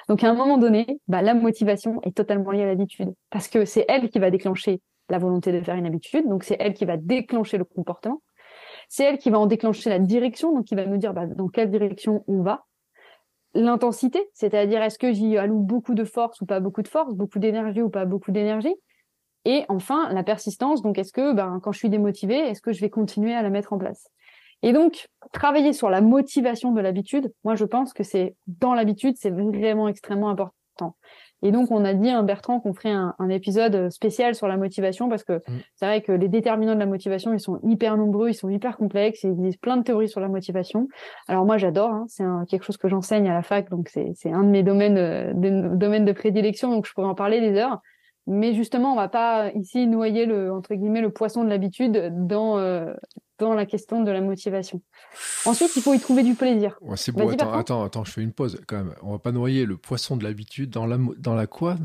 Donc à un moment donné, bah, la motivation est totalement liée à l'habitude, parce que c'est elle qui va déclencher la volonté de faire une habitude, donc c'est elle qui va déclencher le comportement, c'est elle qui va en déclencher la direction, donc qui va nous dire bah, dans quelle direction on va, l'intensité, c'est-à-dire est-ce que j'y alloue beaucoup de force ou pas beaucoup de force, beaucoup d'énergie ou pas beaucoup d'énergie? Et enfin, la persistance, donc est-ce que ben, quand je suis démotivée, est-ce que je vais continuer à la mettre en place? Et donc, travailler sur la motivation de l'habitude, moi je pense que c'est dans l'habitude, c'est vraiment extrêmement important. Et donc, on a dit à Bertrand qu'on ferait un, épisode spécial sur la motivation parce que mm. c'est vrai que les déterminants de la motivation, ils sont hyper nombreux, ils sont hyper complexes, il existe plein de théories sur la motivation. Alors moi, j'adore, hein, c'est quelque chose que j'enseigne à la fac, donc c'est un de mes domaines, euh, de, domaines de prédilection, donc je pourrais en parler des heures. Mais justement, on va pas ici noyer le entre guillemets le poisson de l'habitude dans euh, dans la question de la motivation. Ensuite, il faut y trouver du plaisir. c'est beau. Attends, attends, attends, je fais une pause quand même. On va pas noyer le poisson de l'habitude dans la dans la quoi?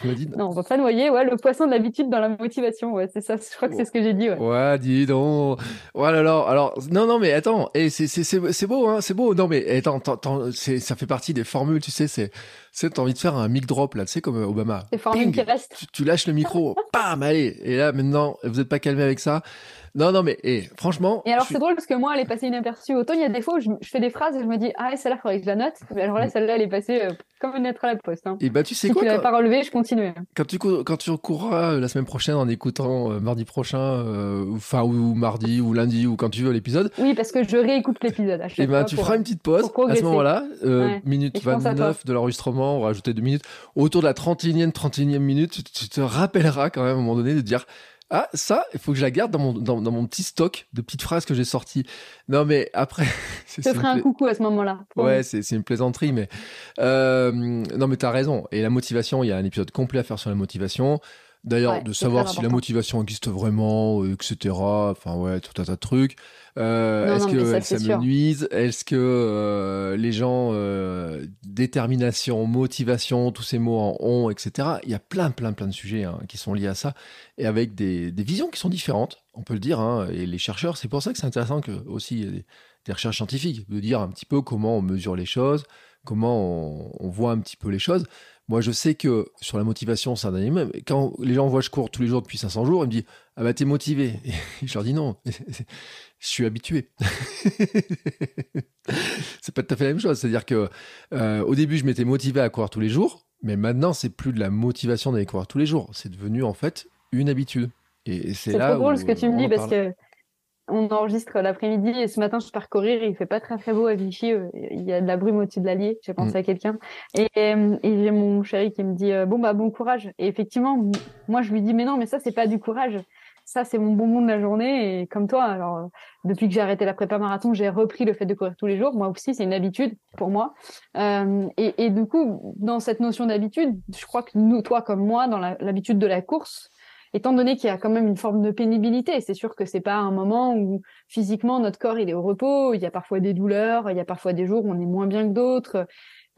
Tu m'as dit Non, on va pas noyer ouais, le poisson de l'habitude dans la motivation. Ouais, c'est ça. Je crois que c'est ce que j'ai dit. Ouais. ouais, dis donc. Ouais, alors, alors, non, non, mais attends. Et c'est c'est beau, hein, c'est beau. Non, mais attends, attends, ça fait partie des formules. Tu sais, c'est c'est t'as envie de faire un mic drop là, tu sais comme Obama. Les formules qui restent. Tu, tu, lâches le micro, bam, allez. Et là maintenant, vous êtes pas calmé avec ça. Non, non, mais et, franchement. Et alors, c'est drôle parce que moi, elle est passée inaperçue. Autant il y a des fois où je, fais des phrases et je me dis, ah, celle-là, il faudrait que je la note. Mais alors là, mm. celle-là, elle est passée euh, comme une lettre à la poste. Hein. Et bah, tu sais si quoi. Si tu l'avais pas relevé, je continuais. Quand tu, quand tu courras euh, la semaine prochaine en écoutant euh, mardi prochain, enfin, ou, mardi, ou lundi, ou quand tu veux l'épisode. Oui, parce que je réécoute l'épisode à chaque Et bah, tu feras une petite pause à ce moment-là. Minute 29 de l'enregistrement, on va rajouter deux minutes. Autour de la 31e, 31e minute, tu te rappelleras quand même à un moment donné de dire ah, ça, il faut que je la garde dans mon, dans, mon petit stock de petites phrases que j'ai sorties. Non, mais après. Je ferai un coucou à ce moment-là. Ouais, c'est une plaisanterie, mais. Euh, non, mais t'as raison. Et la motivation, il y a un épisode complet à faire sur la motivation. D'ailleurs, de savoir si la motivation existe vraiment, etc. Enfin, ouais, tout un tas de trucs. Euh, est-ce que ça, me nuise Est-ce que euh, les gens, euh, détermination, motivation, tous ces mots en ont, etc. Il y a plein, plein, plein de sujets hein, qui sont liés à ça et avec des, des, visions qui sont différentes, on peut le dire. Hein, et les chercheurs, c'est pour ça que c'est intéressant que aussi des, des, recherches scientifiques, de dire un petit peu comment on mesure les choses, comment on, on voit un petit peu les choses. Moi, je sais que sur la motivation, c'est un animal. Quand les gens voient que je cours tous les jours depuis 500 jours, ils me disent Ah bah, t'es motivé. Et je leur dis non, je suis habitué. c'est pas tout à fait la même chose. C'est-à-dire que euh, au début, je m'étais motivé à courir tous les jours, mais maintenant, c'est plus de la motivation d'aller courir tous les jours. C'est devenu en fait une habitude. Et, c'est là. C'est drôle ce que tu me dis parce que on enregistre l'après-midi et ce matin je pars courir, il fait pas très très beau à Vichy, euh, il y a de la brume au-dessus de l'Allier, j'ai pensé mm. à quelqu'un. Et, euh, et j'ai mon chéri qui me dit euh, bon bah bon courage. Et effectivement moi je lui dis mais non mais ça c'est pas du courage, ça c'est mon bonbon de la journée. Et comme toi alors depuis que j'ai arrêté la prépa marathon j'ai repris le fait de courir tous les jours, moi aussi c'est une habitude pour moi. Et, et du coup dans cette notion d'habitude je crois que nous toi comme moi dans l'habitude de la course étant donné qu'il y a quand même une forme de pénibilité, c'est sûr que c'est pas un moment où physiquement notre corps il est au repos, il y a parfois des douleurs, il y a parfois des jours où on est moins bien que d'autres.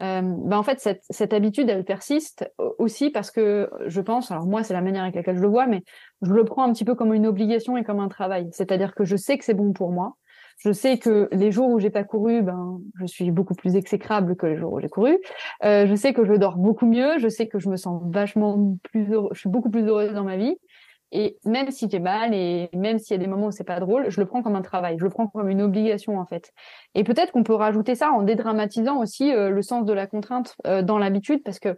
Euh, ben en fait cette, cette habitude elle persiste aussi parce que je pense, alors moi c'est la manière avec laquelle je le vois, mais je le prends un petit peu comme une obligation et comme un travail. C'est-à-dire que je sais que c'est bon pour moi, je sais que les jours où j'ai pas couru, ben, je suis beaucoup plus exécrable que les jours où j'ai couru. Euh, je sais que je dors beaucoup mieux. Je sais que je me sens vachement plus heureux, je suis beaucoup plus heureuse dans ma vie. Et même si j'ai mal et même s'il y a des moments où c'est pas drôle, je le prends comme un travail, je le prends comme une obligation en fait. Et peut-être qu'on peut rajouter ça en dédramatisant aussi euh, le sens de la contrainte euh, dans l'habitude, parce que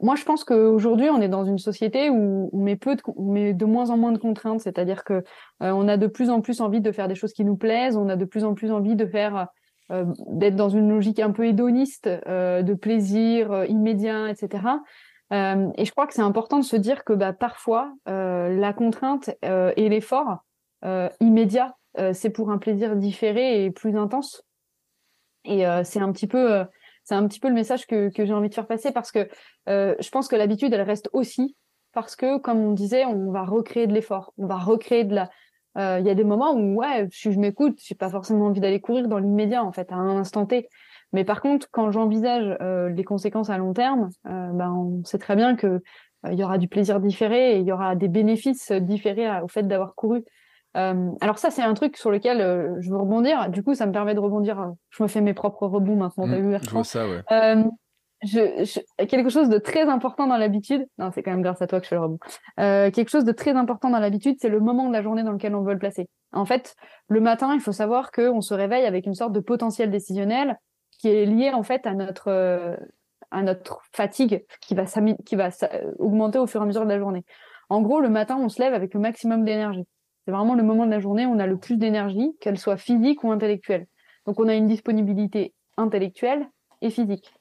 moi, je pense qu'aujourd'hui, on est dans une société où on met peu, de, on met de moins en moins de contraintes. C'est-à-dire que euh, on a de plus en plus envie de faire des choses qui nous plaisent. On a de plus en plus envie de faire, euh, d'être dans une logique un peu hédoniste, euh, de plaisir immédiat, etc. et je crois que c'est important de se dire que bah, parfois, la contrainte et l'effort immédiat, c'est pour un plaisir différé et plus intense. Et c'est un petit peu c'est un petit peu le message que, que j'ai envie de faire passer parce que euh, je pense que l'habitude, elle reste aussi parce que, comme on disait, on va recréer de l'effort, on va recréer de la. Euh, il y a des moments où, ouais, si je m'écoute, j'ai pas forcément envie d'aller courir dans l'immédiat, en fait, à un instant T. Mais par contre, quand j'envisage euh, les conséquences à long terme, ben, on sait très bien que il y aura du plaisir différé et il y aura des bénéfices différés au fait d'avoir couru. Euh, alors ça, c'est un truc sur lequel euh, je veux rebondir. Du coup, ça me permet de rebondir. Euh, je me fais mes propres rebonds maintenant. Mmh, je vois ça, ouais. Je, quelque chose de très important dans l'habitude. Non, c'est quand même grâce à toi que je fais le rebond. quelque chose de très important dans l'habitude, c'est le moment de la journée dans lequel on veut le placer. En fait, le matin, il faut savoir qu'on se réveille avec une sorte de potentiel décisionnel qui est lié en fait à notre à notre fatigue qui va qui va augmenter au fur et à mesure de la journée. En gros, le matin, on se lève avec le maximum d'énergie. C'est vraiment le moment de la journée où on a le plus d'énergie, qu'elle soit physique ou intellectuelle. Donc on a une disponibilité intellectuelle et physique.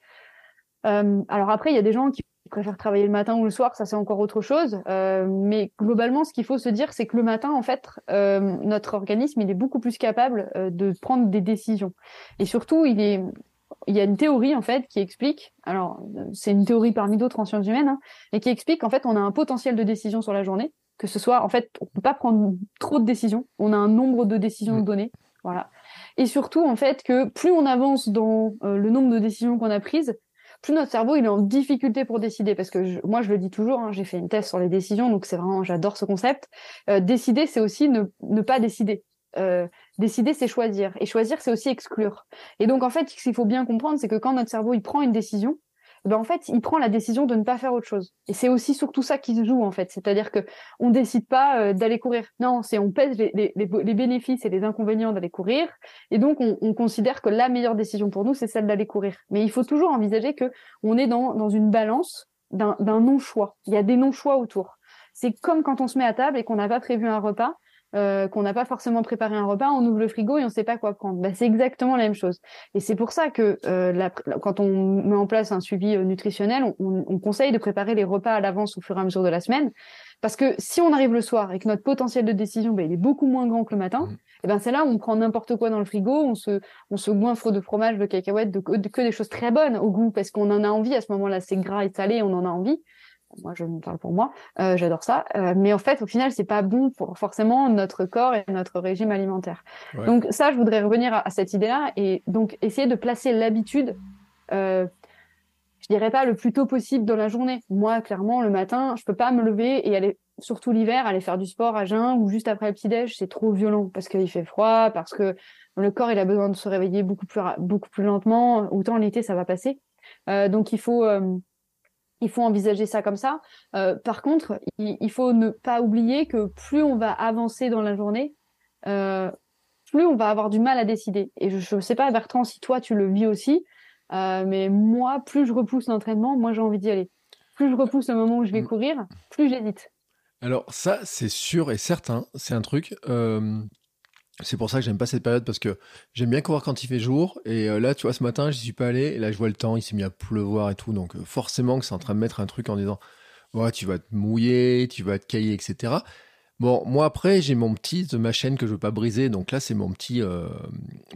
alors après, il y a des gens qui préfèrent travailler le matin ou le soir, ça c'est encore autre chose. mais globalement, ce qu'il faut se dire, c'est que le matin, en fait, notre organisme, il est beaucoup plus capable de prendre des décisions. Et surtout, il y a une théorie en fait qui explique, alors c'est une théorie parmi d'autres en sciences humaines, hein, mais qui explique qu'en fait on a un potentiel de décision sur la journée, que ce soit en fait on peut pas prendre trop de décisions, on a un nombre de décisions mmh. données, voilà, et surtout en fait que plus on avance dans euh, le nombre de décisions qu'on a prises, plus notre cerveau il est en difficulté pour décider parce que moi je le dis toujours, hein, j'ai fait une thèse sur les décisions donc c'est vraiment j'adore ce concept. Euh, décider c'est aussi ne, ne pas décider. Euh, décider, c'est choisir. Et choisir, c'est aussi exclure. Et donc, en fait, ce qu'il faut bien comprendre, c'est que quand notre cerveau, il prend une décision, ben, en fait, il prend la décision de ne pas faire autre chose. Et c'est aussi surtout ça qui se joue, en fait. C'est-à-dire que on décide pas euh, d'aller courir. Non, c'est on pèse les, les, bénéfices et les inconvénients d'aller courir. Et donc, on, on, considère que la meilleure décision pour nous, c'est celle d'aller courir. Mais il faut toujours envisager que on est dans, dans une balance d'un non-choix. Il y a des non-choix autour. C'est comme quand on se met à table et qu'on n'a pas prévu un repas euh, qu'on n'a pas forcément préparé un repas, on ouvre le frigo et on ne sait pas quoi prendre. Bah, c'est exactement la même chose. Et c'est pour ça que euh, quand on met en place un suivi euh, nutritionnel, on, conseille de préparer les repas à l'avance au fur et à mesure de la semaine. Parce que si on arrive le soir et que notre potentiel de décision bah, il est beaucoup moins grand que le matin, mmh. et eh ben c'est là où on prend n'importe quoi dans le frigo, on se, on se goinfre de fromage, de cacahuètes, de, que des choses très bonnes au goût, parce qu'on en a envie à ce moment-là. C'est gras et salé, on en a envie moi je parle pour moi, euh, j'adore ça. Euh, mais en fait, au final, c'est pas bon pour forcément notre corps et notre régime alimentaire. Donc ça, je voudrais revenir à, cette idée-là et donc essayer de placer l'habitude. Euh, je dirais pas le plus tôt possible dans la journée. Moi, clairement, le matin, je peux pas me lever et aller, surtout l'hiver, aller faire du sport à jeun ou juste après le petit déj, c'est trop violent parce qu'il fait froid, parce que le corps il a besoin de se réveiller beaucoup plus beaucoup plus lentement. Autant l'été, ça va passer. Euh, donc il faut il faut envisager ça comme ça. Euh, par contre, il, faut ne pas oublier que plus on va avancer dans la journée, euh, plus on va avoir du mal à décider. Et je ne sais pas, Bertrand, si toi tu le vis aussi, euh, mais moi, plus je repousse l'entraînement, moi j'ai envie d'y aller. Plus je repousse le moment où je vais mm. courir, plus j'hésite. Alors ça, c'est sûr et certain, c'est un truc. C'est pour ça que j'aime pas cette période parce que j'aime bien courir quand il fait jour. Et euh, là, tu vois, ce matin, j'y suis pas allé. Et là, je vois le temps, il s'est mis à pleuvoir et tout. Donc, euh, forcément que c'est en train de mettre un truc en disant, ouais, tu vas te mouiller, tu vas te cailler, etc. Bon, moi après, j'ai mon petit de ma chaîne que je veux pas briser. Donc là, c'est mon petit, euh,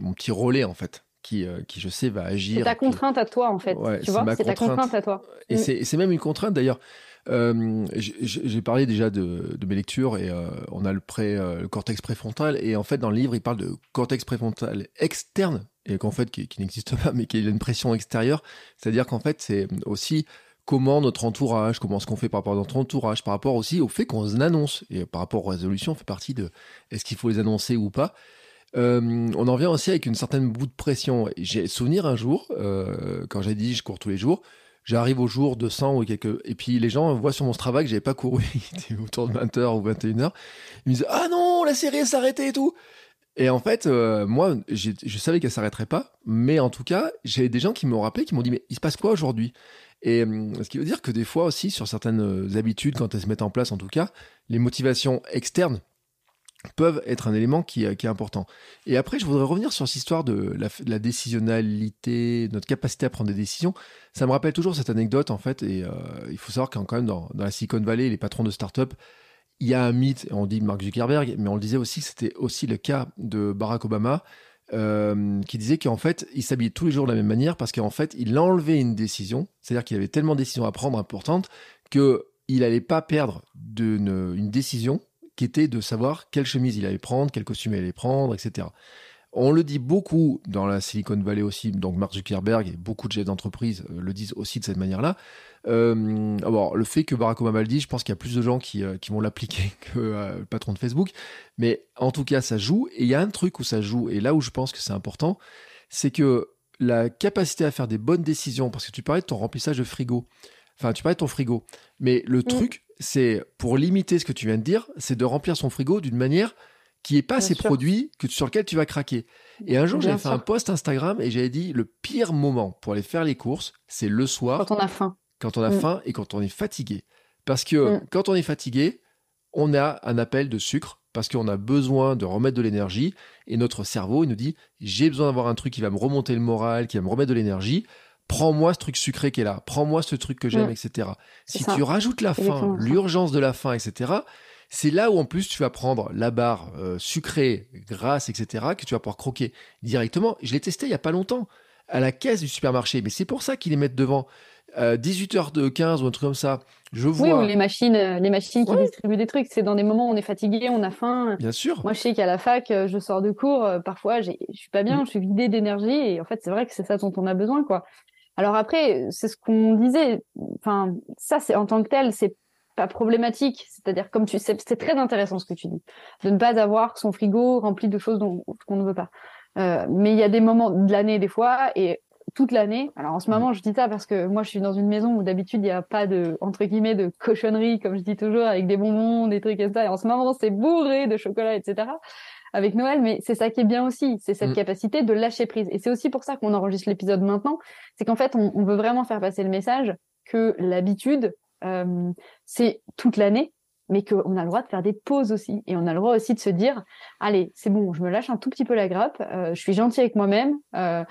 mon petit relais en fait, qui, qui je sais va agir. C'est ta contrainte à toi en fait. tu vois, c'est ta contrainte à toi. Et mm. c'est même une contrainte d'ailleurs. Euh, j'ai parlé déjà de, mes lectures et euh, on a le, pré, euh, préfrontal et en fait dans le livre il parle de cortex préfrontal externe et qu'en fait qui, n'existe pas mais qui a une pression extérieure, c'est-à-dire qu'en fait c'est aussi comment notre entourage, comment ce qu'on fait par rapport à notre entourage, par rapport aussi au fait qu'on annonce et par rapport aux résolutions, on fait partie de est-ce qu'il faut les annoncer ou pas. On en vient aussi avec une certaine bout de pression. J'ai souvenir un jour, quand j'ai dit je cours tous les jours, J'arrive au jour de 100 ou quelques. Et puis les gens voient sur mon Strava que j'avais pas couru, autour de 20h ou 21h. Ils me disent Ah non, la série s'arrêtait et tout. Et en fait, euh, moi, je savais qu'elle s'arrêterait pas, mais en tout cas, j'ai des gens qui m'ont rappelé, qui m'ont dit Mais il se passe quoi aujourd'hui? Et hum, ce qui veut dire que des fois aussi, sur certaines euh, habitudes, quand elles se mettent en place en tout cas, les motivations externes peuvent être un élément qui, euh, qui, est important. Et après, je voudrais revenir sur cette histoire de la, de décisionnalité, notre capacité à prendre des décisions. Ça me rappelle toujours cette anecdote, en fait, et euh, il faut savoir qu'en quand même dans, la Silicon Valley, les patrons de start-up, il y a un mythe, on dit Mark Zuckerberg, mais on le disait aussi, c'était aussi le cas de Barack Obama, euh, qui disait qu'en fait, il s'habillait tous les jours de la même manière parce qu'en fait, il enlevait une décision, c'est-à-dire qu'il avait tellement de décisions à prendre importantes que il n'allait pas perdre une décision qui était de savoir quelle chemise il allait prendre, quel costume il allait prendre, etc. On le dit beaucoup dans la Silicon Valley aussi, donc Mark Zuckerberg et beaucoup de chefs d'entreprise euh, le disent aussi de cette manière-là. Euh, alors, le fait que Barack Obama le dit, je pense qu'il y a plus de gens qui, euh, qui vont l'appliquer que euh, le patron de Facebook. Mais en tout cas, ça joue. Et il y a un truc où ça joue, et là où je pense que c'est important, c'est que la capacité à faire des bonnes décisions, parce que tu parlais de ton remplissage de frigo, enfin tu parlais de ton frigo, mais le truc, c'est pour limiter ce que tu viens de dire, c'est de remplir son frigo d'une manière qui est pas ces produits que, sur lequel tu vas craquer. Et un jour, j'avais fait un post Instagram et j'avais dit le pire moment pour aller faire les courses, c'est le soir. Quand on a faim. Quand on a mm. faim et quand on est fatigué. Parce que mm. quand on est fatigué, on a un appel de sucre parce qu'on a besoin de remettre de l'énergie et notre cerveau, il nous dit j'ai besoin d'avoir un truc qui va me remonter le moral, qui va me remettre de l'énergie prends-moi ce truc sucré qui est là, prends-moi ce truc que j'aime, Mm. etc. Si ça. tu rajoutes la faim, l'urgence de la faim, etc., c'est là où en plus tu vas prendre la barre euh, sucrée, grasse, etc., que tu vas pouvoir croquer directement. Je l'ai testé il y a pas longtemps à la caisse du supermarché, mais c'est pour ça qu'ils les mettent devant. Euh, 18h15 ou un truc comme ça, je vois. Oui, ou les machines, euh, les machines qui Ouais. distribuent des trucs. C'est dans des moments où on est fatigué, on a faim. Bien sûr. Moi, je sais qu'à la fac, euh, je sors de cours, euh, parfois, je suis pas Mm. bien, je suis vidée d'énergie, et en fait, c'est vrai que c'est ça dont on a besoin, quoi. Alors après, c'est ce qu'on disait. Enfin, ça, c'est en tant que tel, c'est pas problématique. C'est-à-dire, comme tu sais, c'est très intéressant ce que tu dis, de ne pas avoir son frigo rempli de choses dont qu'on ne veut pas. Euh, mais il y a des moments de l'année, des fois, et toute l'année. Alors en ce moment, je dis ça parce que moi, je suis dans une maison où d'habitude il n'y a pas de entre guillemets de cochonnerie, comme je dis toujours, avec des bonbons, des trucs comme ça. Et en ce moment, c'est bourré de chocolat, etc. Avec Noël, mais c'est ça qui est bien aussi, c'est cette Mm. capacité de lâcher prise. Et c'est aussi pour ça qu'on enregistre l'épisode maintenant, c'est qu'en fait, on, on veut vraiment faire passer le message que l'habitude, euh, c'est toute l'année, mais qu'on a le droit de faire des pauses aussi. Et on a le droit aussi de se dire, allez, c'est bon, je me lâche un tout petit peu la grappe, euh, je suis gentil avec moi-même, euh,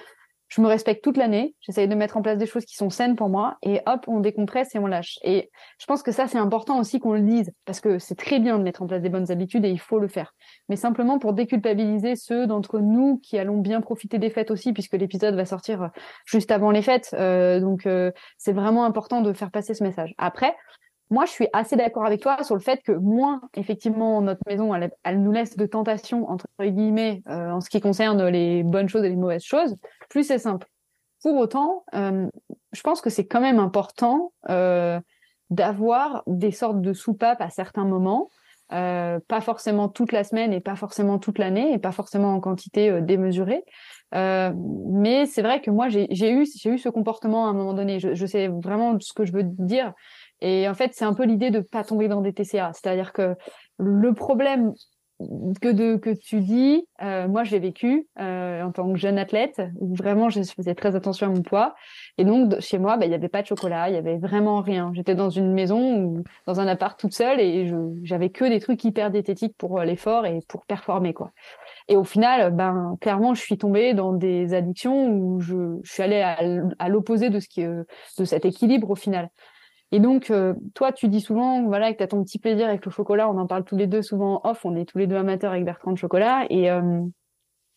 je me respecte toute l'année, j'essaye de mettre en place des choses qui sont saines pour moi, et hop, on décompresse et on lâche. Et je pense que ça, c'est important aussi qu'on le dise, parce que c'est très bien de mettre en place des bonnes habitudes et il faut le faire. Mais simplement pour déculpabiliser ceux d'entre nous qui allons bien profiter des fêtes aussi, puisque l'épisode va sortir juste avant les fêtes. Euh, donc, euh, c'est vraiment important de faire passer ce message. Après, moi, je suis assez d'accord avec toi sur le fait que moins, effectivement, notre maison, elle, nous laisse de tentation, entre guillemets, euh, en ce qui concerne les bonnes choses et les mauvaises choses, plus c'est simple. Pour autant, euh, je pense que c'est quand même important euh, d'avoir des sortes de soupapes à certains moments, pas forcément toute la semaine et pas forcément toute l'année et pas forcément en quantité démesurée. Mais c'est vrai que moi, j'ai eu, eu ce comportement à un moment donné. Je sais vraiment ce que je veux dire. Et en fait, c'est un peu l'idée de pas tomber dans des TCA. C'est-à-dire que le problème que de que tu dis, euh, moi je l'ai vécu euh, en tant que jeune athlète où vraiment je faisais très attention à mon poids et donc chez moi bah, il y avait pas de chocolat, il y avait vraiment rien. J'étais dans une maison ou dans un appart toute seule et j'avais que des trucs hyper diététiques pour euh, l'effort et pour performer quoi. Et au final, ben clairement, je suis tombée dans des addictions où je, suis allée à l'opposé de ce qui euh, de cet équilibre au final. Et donc, euh, toi, tu dis souvent, voilà, que tu as ton petit plaisir avec le chocolat. On en parle tous les deux souvent en off. On est tous les deux amateurs avec Bertrand de chocolat. Et, euh,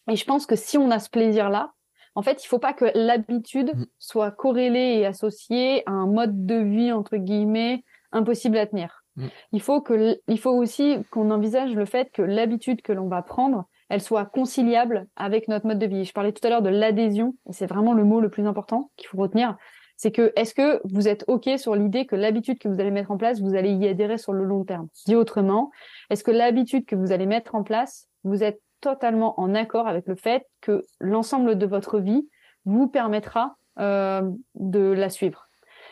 et je pense que si on a ce plaisir-là, en fait, il faut pas que l'habitude Mm. soit corrélée et associée à un mode de vie, entre guillemets, impossible à tenir. Mm. Il faut que, il faut aussi qu'on envisage le fait que l'habitude que l'on va prendre, elle soit conciliable avec notre mode de vie. Je parlais tout à l'heure de l'adhésion, et c'est vraiment le mot le plus important qu'il faut retenir. C'est que, est-ce que vous êtes OK sur l'idée que l'habitude que vous allez mettre en place, vous allez y adhérer sur le long terme? Dit autrement, est-ce que l'habitude que vous allez mettre en place, vous êtes totalement en accord avec le fait que l'ensemble de votre vie vous permettra euh, de la suivre?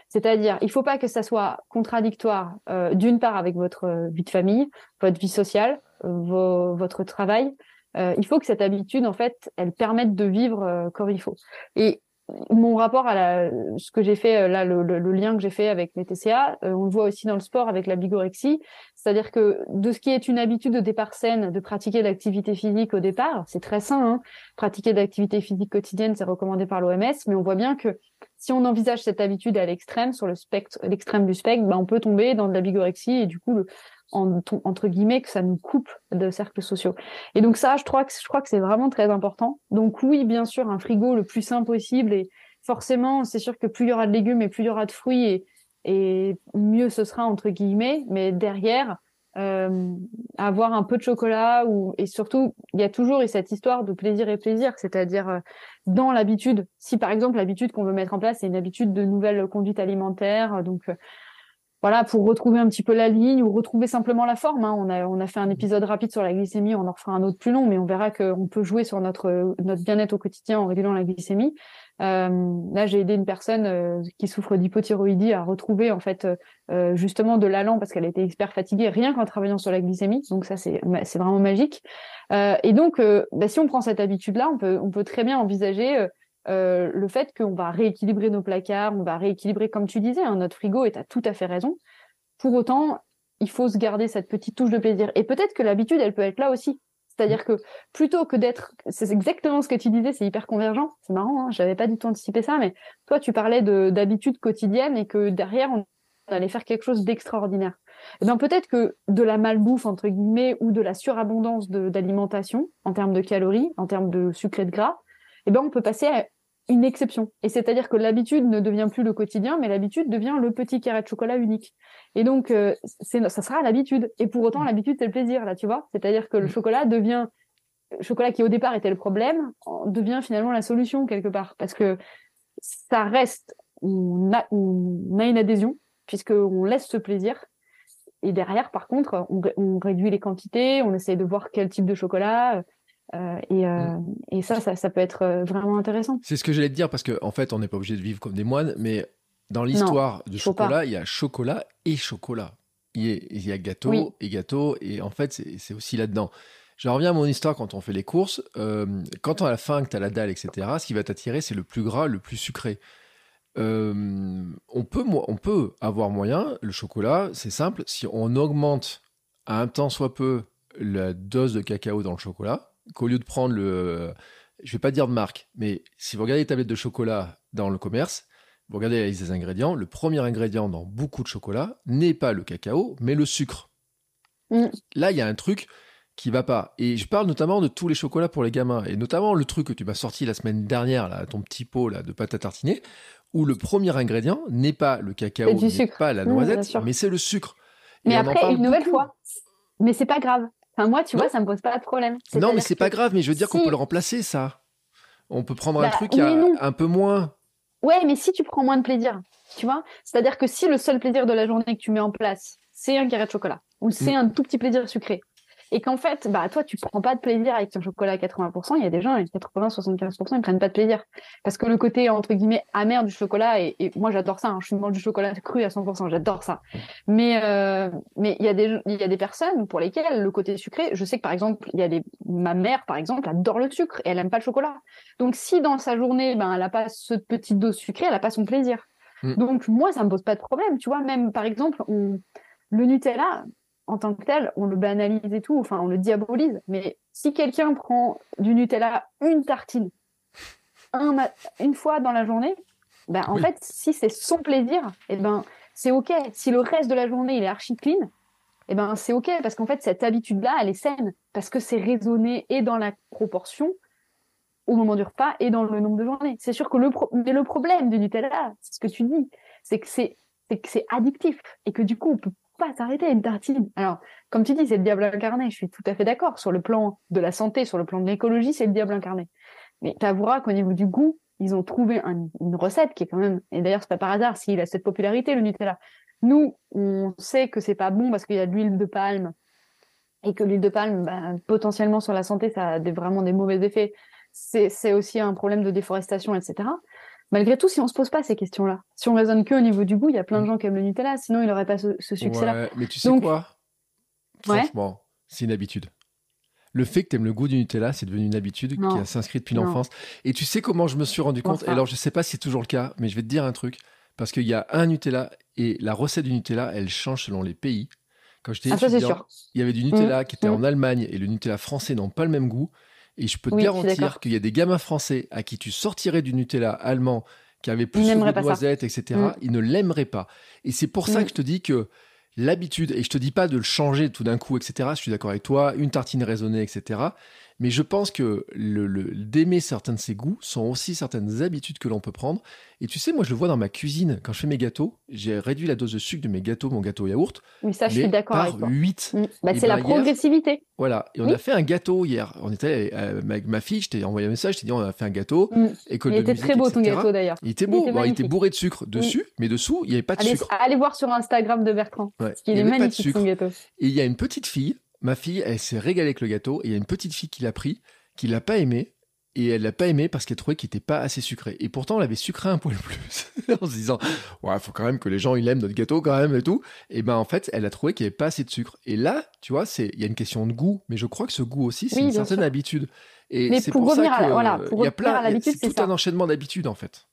C'est-à-dire, il faut pas que ça soit contradictoire, euh, d'une part avec votre vie de famille, votre vie sociale, vos- votre travail. Euh, il faut que cette habitude, en fait, elle permette de vivre euh, comme il faut. Et mon rapport à la, ce que j'ai fait euh, là, le, le- le lien que j'ai fait avec les TCA, euh, on le voit aussi dans le sport avec la bigorexie, c'est-à-dire que de ce qui est une habitude au départ saine de pratiquer l'activité physique au départ, c'est très sain, hein, pratiquer de l'activité physique quotidienne, c'est recommandé par l'OMS, mais on voit bien que si on envisage cette habitude à l'extrême, sur le spectre, l'extrême du spectre, ben on peut tomber dans de la bigorexie et du coup, le, en, entre guillemets, que ça nous coupe de cercles sociaux. Et donc ça, je crois que je crois que c'est vraiment très important. Donc oui, bien sûr, un frigo le plus sain possible et forcément, c'est sûr que plus il y aura de légumes et plus il y aura de fruits et, et mieux ce sera entre guillemets. Mais derrière, euh, avoir un peu de chocolat ou et surtout, il y a toujours cette histoire de plaisir et plaisir, c'est-à-dire euh, dans l'habitude. Si par exemple l'habitude qu'on veut mettre en place, c'est une habitude de nouvelle conduite alimentaire, donc euh, voilà, pour retrouver un petit peu la ligne ou retrouver simplement la forme. Hein. On, a, on a fait un épisode rapide sur la glycémie, on en refera un autre plus long, mais on verra qu'on peut jouer sur notre, notre bien-être au quotidien en régulant la glycémie. Euh, là, j'ai aidé une personne euh, qui souffre d'hypothyroïdie à retrouver en fait euh, justement de l'allant parce qu'elle était hyper fatiguée rien qu'en travaillant sur la glycémie. Donc ça, c'est c'est vraiment magique. Euh, et donc, euh, bah, si on prend cette habitude-là, on peut on peut très bien envisager euh, le fait qu'on va rééquilibrer nos placards, on va rééquilibrer, comme tu disais, hein, notre frigo, et tu as tout à fait raison. Pour autant, il faut se garder cette petite touche de plaisir. Et peut-être que l'habitude, elle peut être là aussi. C'est-à-dire que plutôt que d'être, c'est exactement ce que tu disais, c'est hyper convergent. C'est marrant, hein, j'avais pas du tout anticipé ça, mais toi tu parlais de d'habitudes quotidiennes et que derrière on allait faire quelque chose d'extraordinaire. Et bien peut-être que de la malbouffe entre guillemets ou de la surabondance d'alimentation en termes de calories, en termes de sucre et de gras, eh ben on peut passer à une exception. Et c'est-à-dire que l'habitude ne devient plus le quotidien, mais l'habitude devient le petit carré de chocolat unique. Et donc, euh, ça sera l'habitude. Et pour autant, l'habitude, c'est le plaisir, là, tu vois. C'est-à-dire que le mm. chocolat devient, le chocolat qui au départ était le problème, devient finalement la solution quelque part. Parce que ça reste, on a, on a une adhésion, puisqu'on laisse ce plaisir. Et derrière, par contre, on, on réduit les quantités, on essaie de voir quel type de chocolat, euh, et, euh, mm. et, ça, ça, ça, peut être euh, vraiment intéressant. C'est ce que j'allais te dire parce qu'en en fait, on n'est pas obligé de vivre comme des moines, mais dans l'histoire du chocolat, il y a chocolat et chocolat. Il y a, il y a gâteau et gâteau, et en fait, c'est aussi là-dedans. Je reviens à mon histoire quand on fait les courses. Euh, quand on a la faim, que tu as la dalle, etc., ce qui va t'attirer, c'est le plus gras, le plus sucré. On, peut, on peut avoir moyen, le chocolat, c'est simple, si on augmente à un temps soit peu la dose de cacao dans le chocolat, qu'au lieu de prendre le. Je vais pas dire de marque, mais si vous regardez les tablettes de chocolat dans le commerce, vous regardez la liste des ingrédients, le premier ingrédient dans beaucoup de chocolat n'est pas le cacao, mais le sucre. Mm. Là, il y a un truc qui va pas. Et je parle notamment de tous les chocolats pour les gamins, et notamment le truc que tu m'as sorti la semaine dernière, là, ton petit pot là, de pâte à tartiner, où le premier ingrédient n'est pas le cacao, n'est pas la mm, noisette, mais c'est le sucre. Mais après, une nouvelle fois, mais c'est pas grave. Enfin, moi, tu vois, ça me pose pas de problème. Non, mais c'est pas grave, mais je veux dire qu'on peut le remplacer, ça. On peut prendre un bah, truc un peu moins. Ouais, mais si tu prends moins de plaisir, tu vois, c'est-à-dire que si le seul plaisir de la journée que tu mets en place, c'est un carré de chocolat, ou c'est mm. un tout petit plaisir sucré, et qu'en fait, bah, toi, tu prends pas de plaisir avec ton chocolat à 80%, il y a des gens, 80-75%, ils prennent pas de plaisir. Parce que le côté, entre guillemets, amer du chocolat, et, moi, j'adore ça, hein, je mange du chocolat cru à 100%, j'adore ça. Mais, euh, mais il y a des, il y a des personnes pour lesquelles le côté sucré, je sais que par exemple, il y a des, ma mère, par exemple, adore le sucre et elle aime pas le chocolat. Donc, si dans sa journée, ben, elle a pas ce petite dose sucrée, elle a pas son plaisir. Mm. Donc, moi, ça me pose pas de problème, tu vois, même, par exemple, on, le Nutella, en tant que tel, on le banalise et tout, enfin, on le diabolise. Mais si quelqu'un prend du Nutella une tartine, une fois dans la journée, ben, en fait, si c'est son plaisir, et eh ben, c'est OK. Si le reste de la journée, il est archi clean, et eh ben, c'est OK, parce qu'en fait, cette habitude-là, elle est saine, parce que c'est raisonné et dans la proportion au moment du repas et dans le nombre de journées. C'est sûr que le, mais le problème du Nutella, c'est ce que tu dis, c'est que c'est que c'est addictif et que du coup, on peut pas s'arrêter à une tartine. Alors, comme tu dis, c'est le diable incarné. Je suis tout à fait d'accord. Sur le plan de la santé, sur le plan de l'écologie, c'est le diable incarné. Mais tu avoueras qu'au niveau du goût, ils ont trouvé une recette qui est quand même, et d'ailleurs, c'est pas par hasard s'il a cette popularité, le Nutella. Nous, on sait que c'est pas bon parce qu'il y a de l'huile de palme et que l'huile de palme, bah, potentiellement sur la santé, ça a vraiment des mauvais effets. C'est aussi un problème de déforestation, etc malgré tout, si on se pose pas ces questions-là, si on raisonne que au niveau du goût, il y a plein de mm. gens qui aiment le Nutella, sinon il n'aurait pas ce, succès-là. Ouais, mais tu sais quoi? Franchement, c'est une habitude. Le fait que tu aimes le goût du Nutella, c'est devenu une habitude qui s'inscrit depuis l'enfance. Et tu sais comment je me suis rendu compte? Alors, je sais pas si c'est toujours le cas, mais je vais te dire un truc. Parce qu'il y a un Nutella et la recette du Nutella, elle change selon les pays. Quand j'étais ah, étudiant, il y avait du Nutella mm. qui était en mm. Allemagne et le Nutella français n'ont pas le même goût. Et je peux te garantir qu'il y a des gamins français à qui tu sortirais du Nutella allemand qui avait plus de noisettes, etc. Mm. Ils ne l'aimeraient pas. Et c'est pour ça mm. que je te dis que l'habitude, et je te dis pas de le changer tout d'un coup, etc. Je suis d'accord avec toi, une tartine raisonnée, etc. Mais je pense que le, d'aimer certains de ses goûts sont aussi certaines habitudes que l'on peut prendre. Et tu sais, moi, je le vois dans ma cuisine. Quand je fais mes gâteaux, j'ai réduit la dose de sucre de mes gâteaux, mon gâteau yaourt. Oui, ça, je suis d'accord avec toi. 8. Mm. Bah, c'est la ben, progressivité. voilà. Et on a fait un gâteau hier. On était euh, avec ma fille, je t'ai envoyé un message, je t'ai dit, on a fait un gâteau. Mm. il était très beau ton gâteau d'ailleurs. Il était beau. Il était, bourré de sucre dessus, mais dessous, il n'y avait pas de sucre. Allez voir sur Instagram de Bertrand. Parce qu'il est magnifique son gâteau. Et il y a une petite fille, ma fille, elle s'est régalée avec le gâteau, et il y a une petite fille qui l'a pris qui l'a pas aimé et elle l'a pas aimé parce qu'elle trouvait qu'il était pas assez sucré. Et pourtant, elle avait sucré un poil plus, en se disant, ouais, faut quand même que les gens ils aiment notre gâteau quand même et tout. Et ben en fait, elle a trouvé qu'il y avait pas assez de sucre. Et là, tu vois, c'est il y a une question de goût, mais je crois que ce goût aussi, c'est une certaine habitude. Et c'est pour, ça que voilà, il y a plein, c'est tout un enchaînement d'habitudes en fait.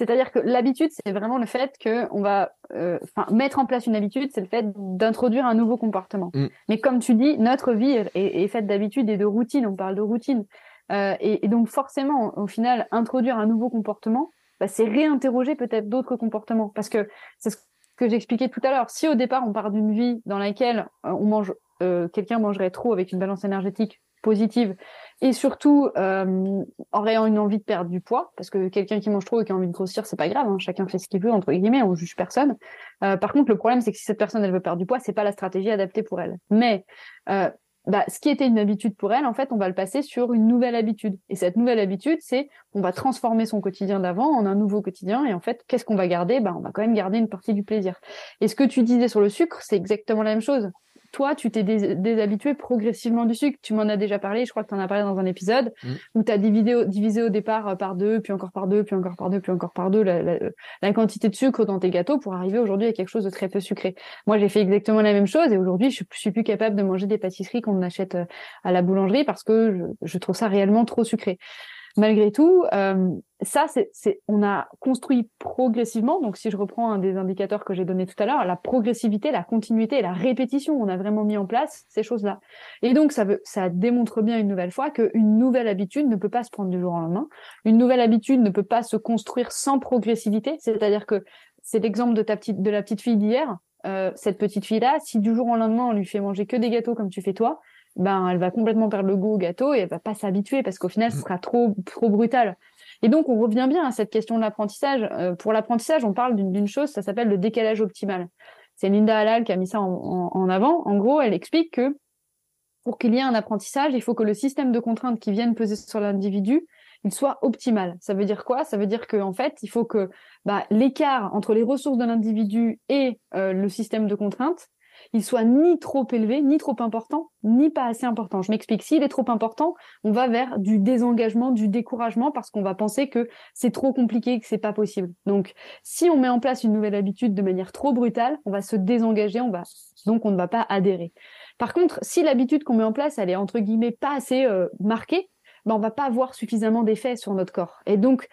C'est-à-dire que l'habitude, c'est vraiment le fait que on va, euh, enfin, mettre en place une habitude, c'est le fait d'introduire un nouveau comportement. Mm. Mais comme tu dis, notre vie est, est faite d'habitudes et de routines. On parle de routine. Euh, et, et, donc forcément, au final, introduire un nouveau comportement, bah, c'est réinterroger peut-être d'autres comportements. Parce que c'est ce que j'expliquais tout à l'heure. Si au départ on part d'une vie dans laquelle euh, on mange, euh, quelqu'un mangerait trop avec une balance énergétique positive et surtout euh, aurait une envie de perdre du poids parce que quelqu'un qui mange trop et qui a envie de grossir c'est pas grave hein, chacun fait ce qu'il veut entre guillemets on juge personne euh, par contre le problème c'est que si cette personne elle veut perdre du poids c'est pas la stratégie adaptée pour elle mais euh, bah, ce qui était une habitude pour elle, en fait, on va le passer sur une nouvelle habitude. Et cette nouvelle habitude, c'est on va transformer son quotidien d'avant en un nouveau quotidien. Et en fait, qu'est-ce qu'on va garder? Bah, On va quand même garder une partie du plaisir. Et ce que tu disais sur le sucre, c'est exactement la même chose toi, tu t'es déshabitué progressivement du sucre. Tu m'en as déjà parlé, je crois que tu en as parlé dans un épisode, mm. où tu as divisé, divisé, au départ euh, par deux, puis encore par deux, puis encore par deux, puis encore par deux la, la, quantité de sucre dans tes gâteaux pour arriver aujourd'hui à quelque chose de très peu sucré. Moi, j'ai fait exactement la même chose et aujourd'hui, je, suis plus capable de manger des pâtisseries qu'on achète euh, à la boulangerie parce que je, je trouve ça réellement trop sucré malgré tout, euh, ça, c'est, on a construit progressivement. Donc, si je reprends un des indicateurs que j'ai donné tout à l'heure, la progressivité, la continuité la répétition, on a vraiment mis en place ces choses-là. Et donc, ça, veut, ça démontre bien une nouvelle fois qu'une nouvelle habitude ne peut pas se prendre du jour au lendemain. Une nouvelle habitude ne peut pas se construire sans progressivité. C'est-à-dire que c'est l'exemple de ta petite, de la petite fille d'hier. Euh, cette petite fille-là, si du jour au lendemain on lui fait manger que des gâteaux comme tu fais toi, ben elle va complètement perdre le goût au gâteau et elle va pas s'habituer parce qu'au final ce mm. sera trop trop brutal. Et donc on revient bien à cette question de l'apprentissage. Euh, pour l'apprentissage, on parle d'une chose, ça s'appelle le décalage optimal. C'est Linda Halal qui a mis ça en, en, avant. En gros, elle explique que pour qu'il y ait un apprentissage, il faut que le système de contraintes qui viennent peser sur l'individu, il soit optimal. Ça veut dire quoi? Ça veut dire qu'en en fait, il faut que bah, l'écart entre les ressources de l'individu et euh, le système de contraintes, il soit ni trop élevé, ni trop important, ni pas assez important. Je m'explique. S'il est trop important, on va vers du désengagement, du découragement, parce qu'on va penser que c'est trop compliqué, que c'est pas possible. Donc, si on met en place une nouvelle habitude de manière trop brutale, on va se désengager, on va donc on ne va pas adhérer. Par contre, si l'habitude qu'on met en place, elle est entre guillemets pas assez euh, marquée, ben on va pas avoir suffisamment d'effet sur notre corps. Et donc,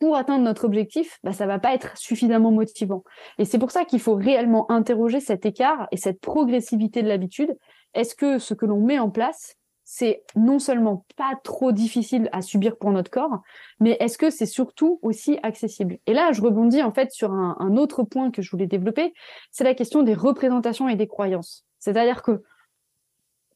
pour atteindre notre objectif, bah, ça va pas être suffisamment motivant. Et c'est pour ça qu'il faut réellement interroger cet écart et cette progressivité de l'habitude. Est-ce que ce que l'on met en place, c'est non seulement pas trop difficile à subir pour notre corps, mais est-ce que c'est surtout aussi accessible? Et là, je rebondis en fait sur un, un autre point que je voulais développer, c'est la question des représentations et des croyances. C'est-à-dire que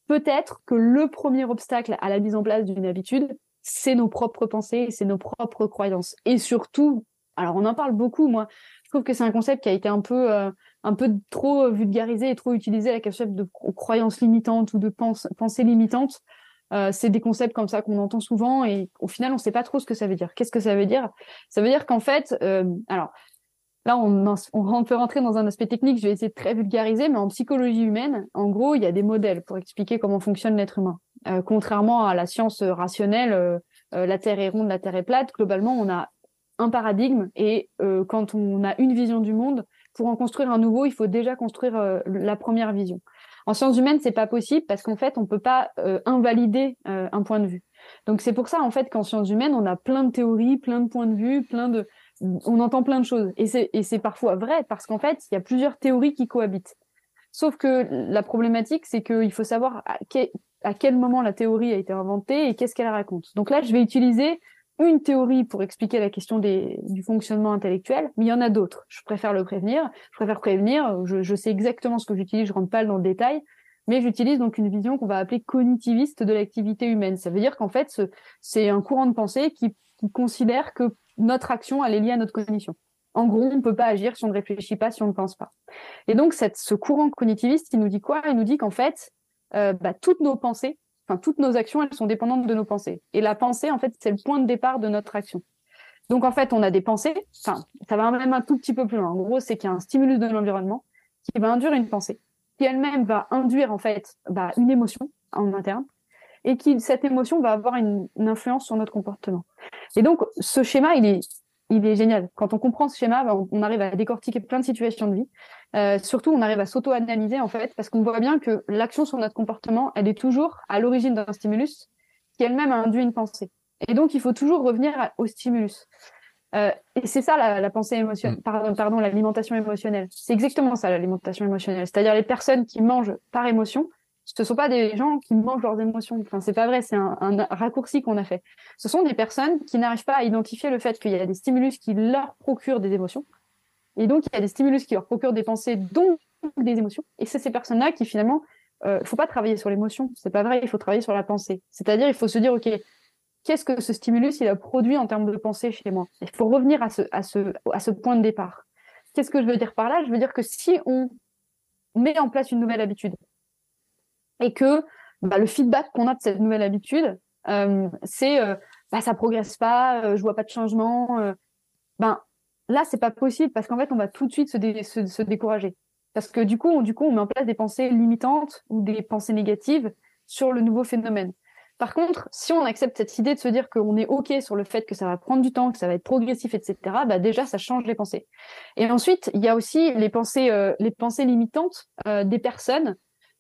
peut-être que le premier obstacle à la mise en place d'une habitude, c'est nos propres pensées, c'est nos propres croyances. Et surtout, alors on en parle beaucoup, moi, je trouve que c'est un concept qui a été un peu, euh, un peu trop vulgarisé et trop utilisé, la concept de croyances limitantes ou de pensées limitantes. Euh, c'est des concepts comme ça qu'on entend souvent et au final on ne sait pas trop ce que ça veut dire. Qu'est-ce que ça veut dire? Ça veut dire qu'en fait, euh, alors là on, on, peut rentrer dans un aspect technique, je vais essayer de très vulgariser, mais en psychologie humaine, en gros, il y a des modèles pour expliquer comment fonctionne l'être humain. Euh, contrairement à la science rationnelle, euh, euh, la Terre est ronde, la Terre est plate. Globalement, on a un paradigme et quand on a une vision du monde, pour en construire un nouveau, il faut déjà construire la première vision. En sciences humaines, c'est pas possible parce qu'en fait, on peut pas invalider un point de vue. Donc c'est pour ça en fait qu'en sciences humaines, on a plein de théories, plein de points de vue, plein de on entend plein de choses et c'est et c'est parfois vrai parce qu'en fait, il y a plusieurs théories qui cohabitent. Sauf que la problématique, c'est qu'il faut savoir à quel moment la théorie a été inventée et qu'est-ce qu'elle raconte. Donc là, je vais utiliser une théorie pour expliquer la question du fonctionnement intellectuel, mais il y en a d'autres. Je préfère le prévenir. Je préfère prévenir. Je, sais exactement ce que j'utilise. Je rentre pas dans le détail, mais j'utilise donc une vision qu'on va appeler cognitiviste de l'activité humaine. Ça veut dire qu'en fait, c'est un courant de pensée qui, considère que notre action elle est liée à notre cognition. En gros, on ne peut pas agir si on ne réfléchit pas, si on ne pense pas. Et donc, ce courant cognitiviste, il nous dit quoi? Il nous dit qu'en fait, euh, bah, toutes nos pensées, enfin toutes nos actions, elles sont dépendantes de nos pensées. Et la pensée, en fait, c'est le point de départ de notre action. Donc en fait, on a des pensées, enfin, ça va même un tout petit peu plus loin. En gros, c'est qu'il y a un stimulus de l'environnement qui va induire une pensée, qui elle-même va induire en fait bah, une émotion en interne, et qui cette émotion va avoir une, une, influence sur notre comportement. Et donc ce schéma, il est il est génial. Quand on comprend ce schéma, ben, on arrive à décortiquer plein de situations de vie. Euh, surtout, on arrive à s'auto-analyser en fait, parce qu'on voit bien que l'action sur notre comportement, elle est toujours à l'origine d'un stimulus qui elle-même a induit une pensée. Et donc, il faut toujours revenir au stimulus. Euh, et c'est ça la, la pensée émotionnelle, mm. pardon, pardon l'alimentation émotionnelle. C'est exactement ça l'alimentation émotionnelle. C'est-à-dire les personnes qui mangent par émotion, ce ne sont pas des gens qui mangent leurs émotions. Enfin, c'est pas vrai, c'est un, raccourci qu'on a fait. Ce sont des personnes qui n'arrivent pas à identifier le fait qu'il y a des stimulus qui leur procurent des émotions. Et donc, il y a des stimulus qui leur procurent des pensées, donc des émotions. Et c'est ces personnes-là qui, finalement, euh, faut pas travailler sur l'émotion. C'est pas vrai, il faut travailler sur la pensée. C'est-à-dire, il faut se dire, OK, qu'est-ce que ce stimulus, il a produit en termes de pensée chez moi? Il faut revenir à ce point de départ. Qu'est-ce que je veux dire par là? Je veux dire que si on met en place une nouvelle habitude, et que bah, le feedback qu'on a de cette nouvelle habitude, euh, c'est euh, bah, ça progresse pas, euh, je vois pas de changement. Euh, ben là, c'est pas possible parce qu'en fait, on va tout de suite se, se, se, décourager. Parce que du coup, on, du coup, on met en place des pensées limitantes ou des pensées négatives sur le nouveau phénomène. Par contre, si on accepte cette idée de se dire qu'on est OK sur le fait que ça va prendre du temps, que ça va être progressif, etc., bah déjà, ça change les pensées. Et ensuite, il y a aussi les pensées, euh, les pensées limitantes euh, des personnes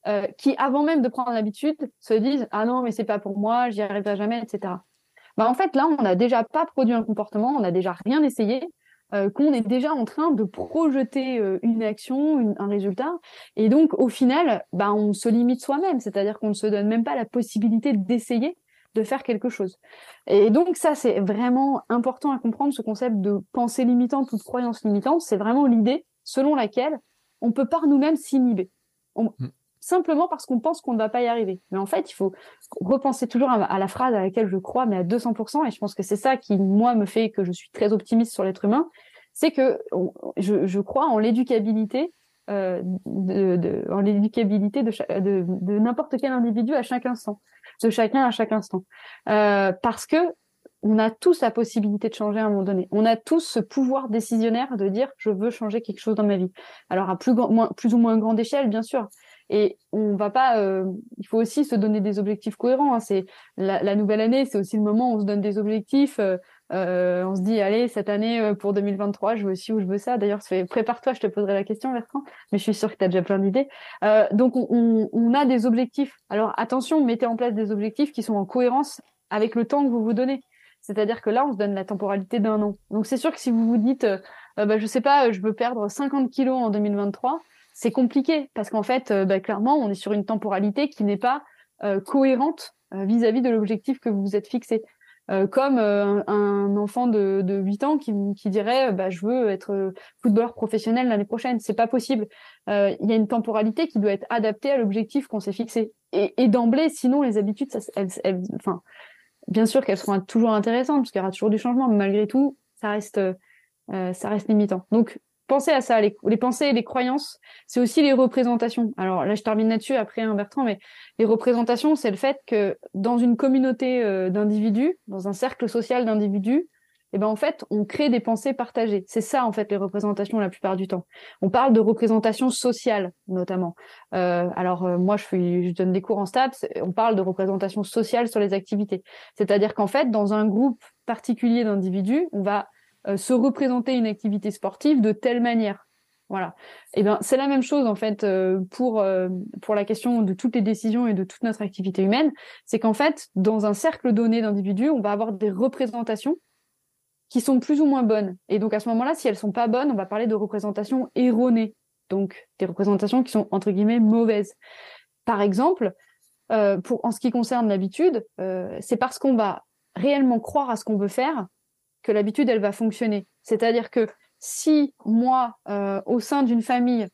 euh, qui, avant même de prendre l'habitude, se disent ah non mais c'est pas pour moi, j'y arriverai jamais, etc. Bah en fait là, on n'a déjà pas produit un comportement, on n'a déjà rien essayé, euh, qu'on est déjà en train de projeter euh, une action, un résultat, et donc au final, bah on se limite soi-même, c'est-à-dire qu'on ne se donne même pas la possibilité d'essayer de faire quelque chose. Et donc ça, c'est vraiment important à comprendre ce concept de pensée limitante ou de croyance limitante. C'est vraiment l'idée selon laquelle on peut par nous-mêmes s'inhiber. Mm simplement parce qu'on pense qu'on ne va pas y arriver. Mais en fait, il faut repenser toujours à, la phrase à laquelle je crois, mais à 200%, et je pense que c'est ça qui, moi, me fait que je suis très optimiste sur l'être humain, c'est que je, crois en l'éducabilité euh, de, en l'éducabilité de, n'importe quel individu à chaque instant, de chacun à chaque instant, euh, parce que on a tous la possibilité de changer à un moment donné. On a tous ce pouvoir décisionnaire de dire je veux changer quelque chose dans ma vie. Alors à plus ou moins grande échelle, bien sûr, et on va pas. Euh, il faut aussi se donner des objectifs cohérents. Hein. C'est la, la, nouvelle année, c'est aussi le moment où on se donne des objectifs. Euh, euh on se dit, allez, cette année euh, pour 2023, je veux aussi où je veux ça. D'ailleurs, prépare-toi, je te poserai la question, Bertrand. Mais je suis sûre que tu as déjà plein d'idées. Euh, donc, on, on, a des objectifs. Alors, attention, mettez en place des objectifs qui sont en cohérence avec le temps que vous vous donnez. C'est-à-dire que là, on se donne la temporalité d'un an. Donc, c'est sûr que si vous vous dites, euh, bah, je sais pas, je veux perdre 50 kilos en 2023, c'est compliqué parce qu'en fait, euh, bah, clairement, on est sur une temporalité qui n'est pas euh, cohérente euh, vis-à-vis de l'objectif que vous vous êtes fixé. comme un, enfant de, de 8 ans qui, dirait bah, je veux être footballeur professionnel l'année prochaine. C'est pas possible. Il y a une temporalité qui doit être adaptée à l'objectif qu'on s'est fixé. Et, d'emblée, sinon les habitudes, bien sûr qu'elles seront toujours intéressantes parce qu'il y aura toujours du changement, mais malgré tout, ça reste, ça reste limitant. Donc pensez à ça, les, pensées et les croyances, c'est aussi les représentations. Alors là, je termine là-dessus après, hein, Bertrand, mais les représentations, c'est le fait que dans une communauté euh, d'individus, dans un cercle social d'individus, eh ben en fait, on crée des pensées partagées. C'est ça en fait les représentations la plupart du temps. On parle de représentation sociale notamment. Euh, alors euh, moi, je, je donne des cours en STAPS. On parle de représentation sociale sur les activités. C'est-à-dire qu'en fait, dans un groupe particulier d'individus, on va se représenter une activité sportive de telle manière. Voilà. Et eh ben c'est la même chose en fait euh, pour euh, pour la question de toutes les décisions et de toute notre activité humaine, c'est qu'en fait dans un cercle donné d'individus, on va avoir des représentations qui sont plus ou moins bonnes. Et donc à ce moment-là, si elles sont pas bonnes, on va parler de représentations erronées. Donc des représentations qui sont entre guillemets mauvaises. Par exemple, euh, pour en ce qui concerne l'habitude, euh, c'est parce qu'on va réellement croire à ce qu'on veut faire que l'habitude, elle va fonctionner. C'est-à-dire que si moi, euh, au sein d'une famille,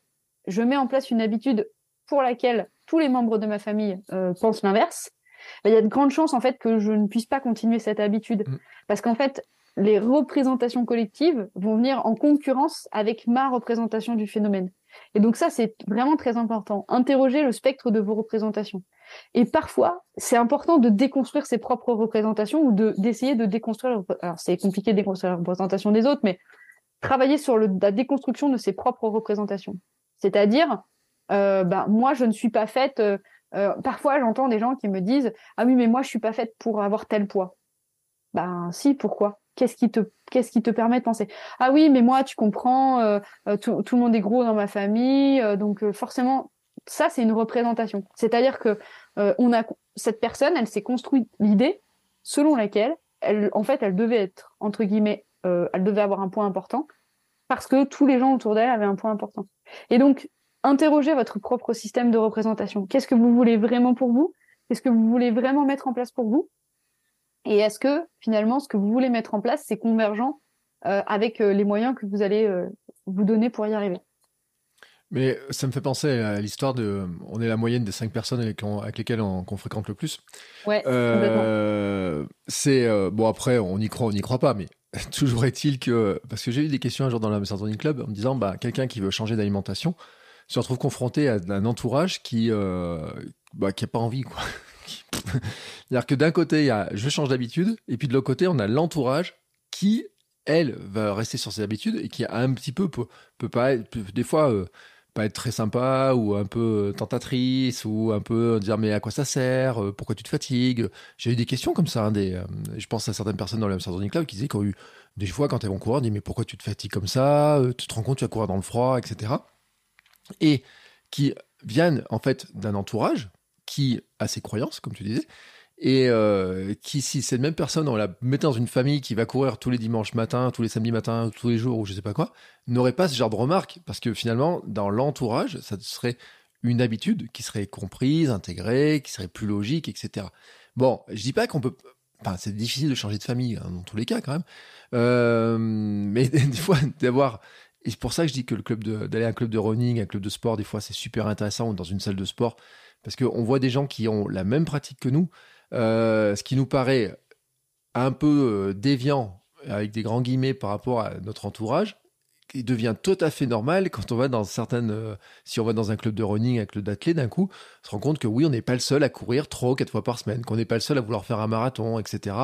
je mets en place une habitude pour laquelle tous les membres de ma famille euh, pensent l'inverse, bah, il y a de grandes chances en fait que je ne puisse pas continuer cette habitude. Mm. Parce qu'en fait, les représentations collectives vont venir en concurrence avec ma représentation du phénomène. Et donc ça, c'est vraiment très important. Interroger le spectre de vos représentations. Et parfois, c'est important de déconstruire ses propres représentations ou de d'essayer de déconstruire. Alors, c'est compliqué de déconstruire la représentation des autres, mais travailler sur la déconstruction de ses propres représentations. C'est-à-dire, euh, ben, moi, je ne suis pas faite. Euh, euh, parfois, j'entends des gens qui me disent Ah oui, mais moi, je suis pas faite pour avoir tel poids. Ben, si, pourquoi? Qu'est-ce qui te permet de penser? Ah oui, mais moi, tu comprends, euh, euh, tout, le monde est gros dans ma famille, donc forcément, ça, c'est une représentation. C'est-à-dire que euh, on a cette personne, elle s'est construite l'idée selon laquelle elle, en fait, elle devait être entre guillemets elle devait avoir un point important parce que tous les gens autour d'elle avaient un point important. Et donc, interrogez votre propre système de représentation. Qu'est-ce que vous voulez vraiment pour vous? Qu'est-ce que vous voulez vraiment mettre en place pour vous? Et est-ce que finalement, ce que vous voulez mettre en place, c'est convergent euh, avec euh, les moyens que vous allez euh, vous donner pour y arriver? Mais ça me fait penser à l'histoire de. On est la moyenne des cinq personnes avec, lesquelles on, fréquente le plus. Ouais. c'est bon après, on y croit, on n'y croit pas, mais toujours est-il que parce que j'ai eu des questions un jour dans la Mastertraining Club en me disant bah quelqu'un qui veut changer d'alimentation, se retrouve confronté à un entourage qui euh, bah, qui a pas envie quoi. C'est-à-dire que d'un côté il y a je change d'habitude et puis de l'autre côté on a l'entourage qui elle va rester sur ses habitudes et qui a un petit peu peut, peut pas être, des fois euh, pas être très sympa ou un peu tentatrice ou un peu dire mais à quoi ça sert? Euh, pourquoi tu te fatigues? J'ai eu des questions comme ça hein, des, je pense à certaines personnes dans le Amsterdam Club qui disaient qu'ils ont eu des fois quand elles vont courir on dit mais pourquoi tu te fatigues comme ça? Tu te rends compte tu vas courir dans le froid etc et qui viennent en fait d'un entourage qui a ses croyances, comme tu disais, et euh, qui, si cette même personne, on la mettait dans une famille qui va courir tous les dimanches matins, tous les samedis matins, tous les jours, ou je sais pas quoi, n'aurait pas ce genre de remarques, parce que finalement, dans l'entourage, ça serait une habitude qui serait comprise, intégrée, qui serait plus logique, etc. Bon, je dis pas qu'on peut, enfin, c'est difficile de changer de famille hein, dans tous les cas quand même, euh, mais des fois d'avoir et c'est pour ça que je dis que le club d'aller à un club de running, un club de sport, des fois c'est super intéressant ou dans une salle de sport, parce qu'on voit des gens qui ont la même pratique que nous, euh, ce qui nous paraît un peu euh, déviant, avec des grands guillemets par rapport à notre entourage, qui devient tout à fait normal quand on va dans certaines, euh, si on va dans un club de running, un club d'athlètes, d'un coup, on se rend compte que oui, on n'est pas le seul à courir trois ou quatre fois par semaine, qu'on n'est pas le seul à vouloir faire un marathon, etc.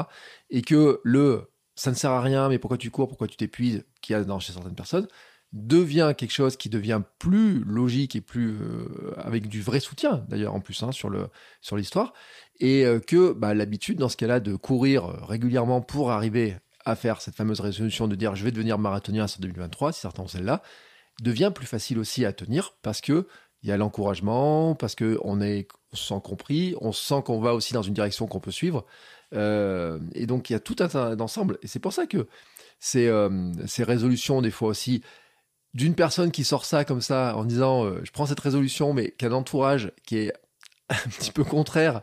Et que le ça ne sert à rien, mais pourquoi tu cours, pourquoi tu t'épuises, qu'il y a dans, chez certaines personnes, devient quelque chose qui devient plus logique et plus euh, avec du vrai soutien d'ailleurs en plus hein, sur le sur l'histoire et euh, que bah, l'habitude dans ce cas-là de courir euh, régulièrement pour arriver à faire cette fameuse résolution de dire je vais devenir marathonien en 2023 si certains ont celle-là devient plus facile aussi à tenir parce que il y a l'encouragement parce que on est on se sent compris on sent qu'on va aussi dans une direction qu'on peut suivre et donc il y a tout un ensemble. Et c'est pour ça que ces, ces résolutions, des fois aussi, d'une personne qui sort ça comme ça en disant euh, je prends cette résolution, mais qu'un entourage qui est un petit peu contraire.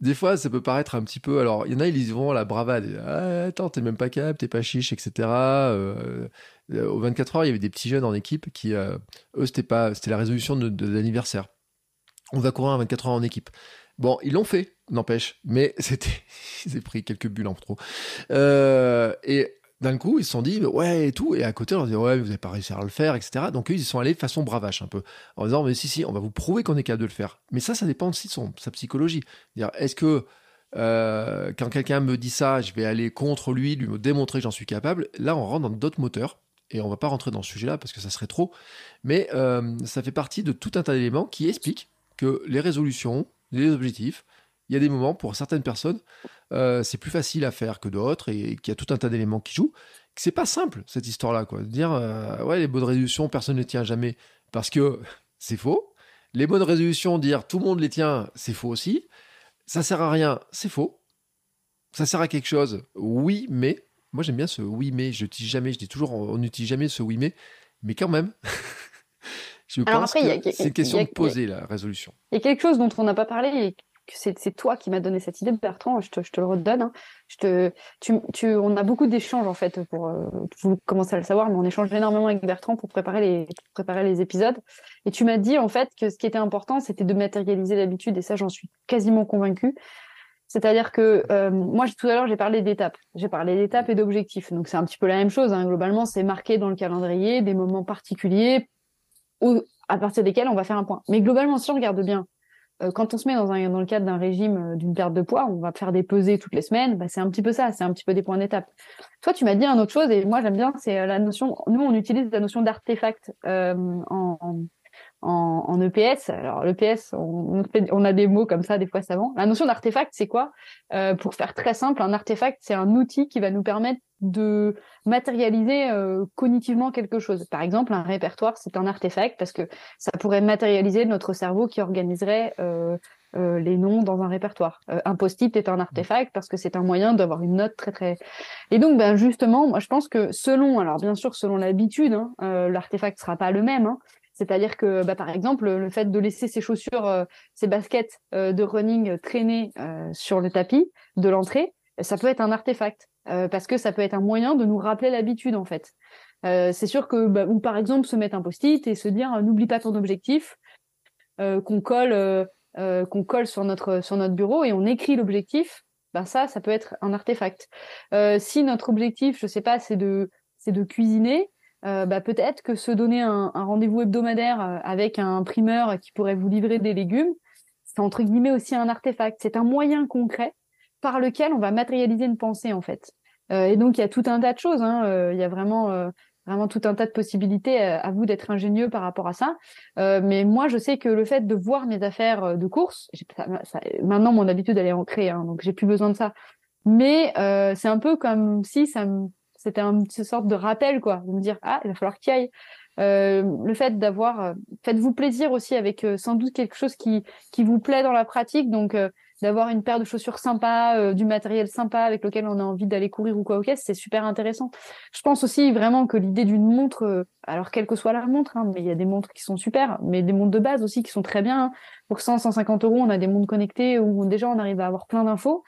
Des fois, ça peut paraître un petit peu. Alors, il y en a, ils y vont la bravade. Ah, attends, t'es même pas capable, t'es pas chiche, etc. au 24 heures, il y avait des petits jeunes en équipe qui, eux, c'était pas, c'était la résolution de, l'anniversaire. On va courir à 24 heures en équipe. Bon, ils l'ont fait, n'empêche, mais c'était, ils ont pris quelques bulles en trop. Euh, et d'un coup, ils se sont dit, ouais, et tout. Et à côté, on leur dit, ouais, vous n'avez pas réussi à le faire, etc. Donc, eux, ils sont allés façon bravache un peu, en disant, mais si, si, on va vous prouver qu'on est capable de le faire. Mais ça, ça dépend aussi de son, sa psychologie. Est-ce que euh, quand quelqu'un me dit ça, je vais aller contre lui, lui démontrer que j'en suis capable Là, on rentre dans d'autres moteurs. Et on va pas rentrer dans ce sujet-là parce que ça serait trop. Mais euh, ça fait partie de tout un tas d'éléments qui expliquent que les résolutions, les objectifs. Il y a des moments pour certaines personnes, euh, c'est plus facile à faire que d'autres et qu'il y a tout un tas d'éléments qui jouent. C'est pas simple cette histoire-là, quoi. De dire euh, ouais les bonnes résolutions, personne ne tient jamais parce que c'est faux. Les bonnes résolutions, dire tout le monde les tient, c'est faux aussi. Ça sert à rien, c'est faux. Ça sert à quelque chose, oui, mais moi j'aime bien ce oui mais. Je dis jamais, je dis toujours on n'utilise jamais ce oui mais, mais quand même. Je pense que c'est une question de poser la résolution. Il y a quelque chose dont on n'a pas parlé et c'est toi qui m'as donné cette idée, Bertrand. Je te, le redonne. Hein. Tu, on a beaucoup d'échanges en fait pour. Euh, vous commencez à le savoir, mais on échange énormément avec Bertrand pour préparer les, épisodes. Et tu m'as dit en fait que ce qui était important, c'était de matérialiser l'habitude. Et ça, j'en suis quasiment convaincue. C'est-à-dire que euh, moi, tout à l'heure, j'ai parlé d'étapes. J'ai parlé d'étapes et d'objectifs. Donc c'est un petit peu la même chose. Hein. Globalement, c'est marqué dans le calendrier des moments particuliers à partir desquels on va faire un point. Mais globalement, si on regarde bien, quand on se met dans, un, dans le cadre d'un régime euh, d'une perte de poids, on va faire des pesées toutes les semaines, bah, c'est un petit peu ça, c'est un petit peu des points d'étape. Toi, tu m'as dit une autre chose, et moi j'aime bien, c'est euh, la notion, nous on utilise la notion d'artefact en, en, en EPS. Alors l'EPS, on, on, a des mots comme ça des fois savants. La notion d'artefact, c'est quoi? Euh, Pour faire très simple, un artefact, c'est un outil qui va nous permettre de matérialiser euh, cognitivement quelque chose. Par exemple, un répertoire, c'est un artefact parce que ça pourrait matérialiser notre cerveau qui organiserait euh, euh, les noms dans un répertoire. Euh, un post-it est un artefact parce que c'est un moyen d'avoir une note très très. Et donc, ben justement, moi je pense que selon, alors bien sûr selon l'habitude, hein, euh, l'artefact sera pas le même. Hein, c'est-à-dire que, bah, par exemple, le fait de laisser ses chaussures, ses baskets de running traîner sur le tapis de l'entrée, ça peut être un artefact parce que ça peut être un moyen de nous rappeler l'habitude en fait. c'est sûr que, bah, ou par exemple, se mettre un post-it et se dire n'oublie pas ton objectif, qu'on colle euh, sur notre bureau et on écrit l'objectif, ben ça, ça peut être un artefact. Euh, si notre objectif, je sais pas, c'est c'est de cuisiner, euh, bah peut-être que se donner un, un rendez-vous hebdomadaire euh, avec un primeur qui pourrait vous livrer des légumes, c'est entre guillemets aussi un artefact. C'est un moyen concret par lequel on va matérialiser une pensée en fait. Euh, et donc il y a tout un tas de choses. Hein. Il y a vraiment vraiment tout un tas de possibilités. Euh, à vous d'être ingénieux par rapport à ça. Euh, mais moi, je sais que le fait de voir mes affaires euh, de course, ça, maintenant mon habitude elle est ancrée, hein, donc j'ai plus besoin de ça. Mais euh, c'est un peu comme si ça c'était une sorte de rappel, quoi, de me dire ah il va falloir qu'il aille. Euh, le fait d'avoir, faites-vous plaisir aussi avec sans doute quelque chose qui qui vous plaît dans la pratique. Donc d'avoir une paire de chaussures sympa, euh, du matériel sympa avec lequel on a envie d'aller courir ou quoi, ok, c'est super intéressant. Je pense aussi vraiment que l'idée d'une montre, euh, alors quelle que soit la montre, hein, mais il y a des montres qui sont super, mais des montres de base aussi qui sont très bien. Hein. Pour 100, 150 euros, on a des montres connectées où déjà on arrive à avoir plein d'infos.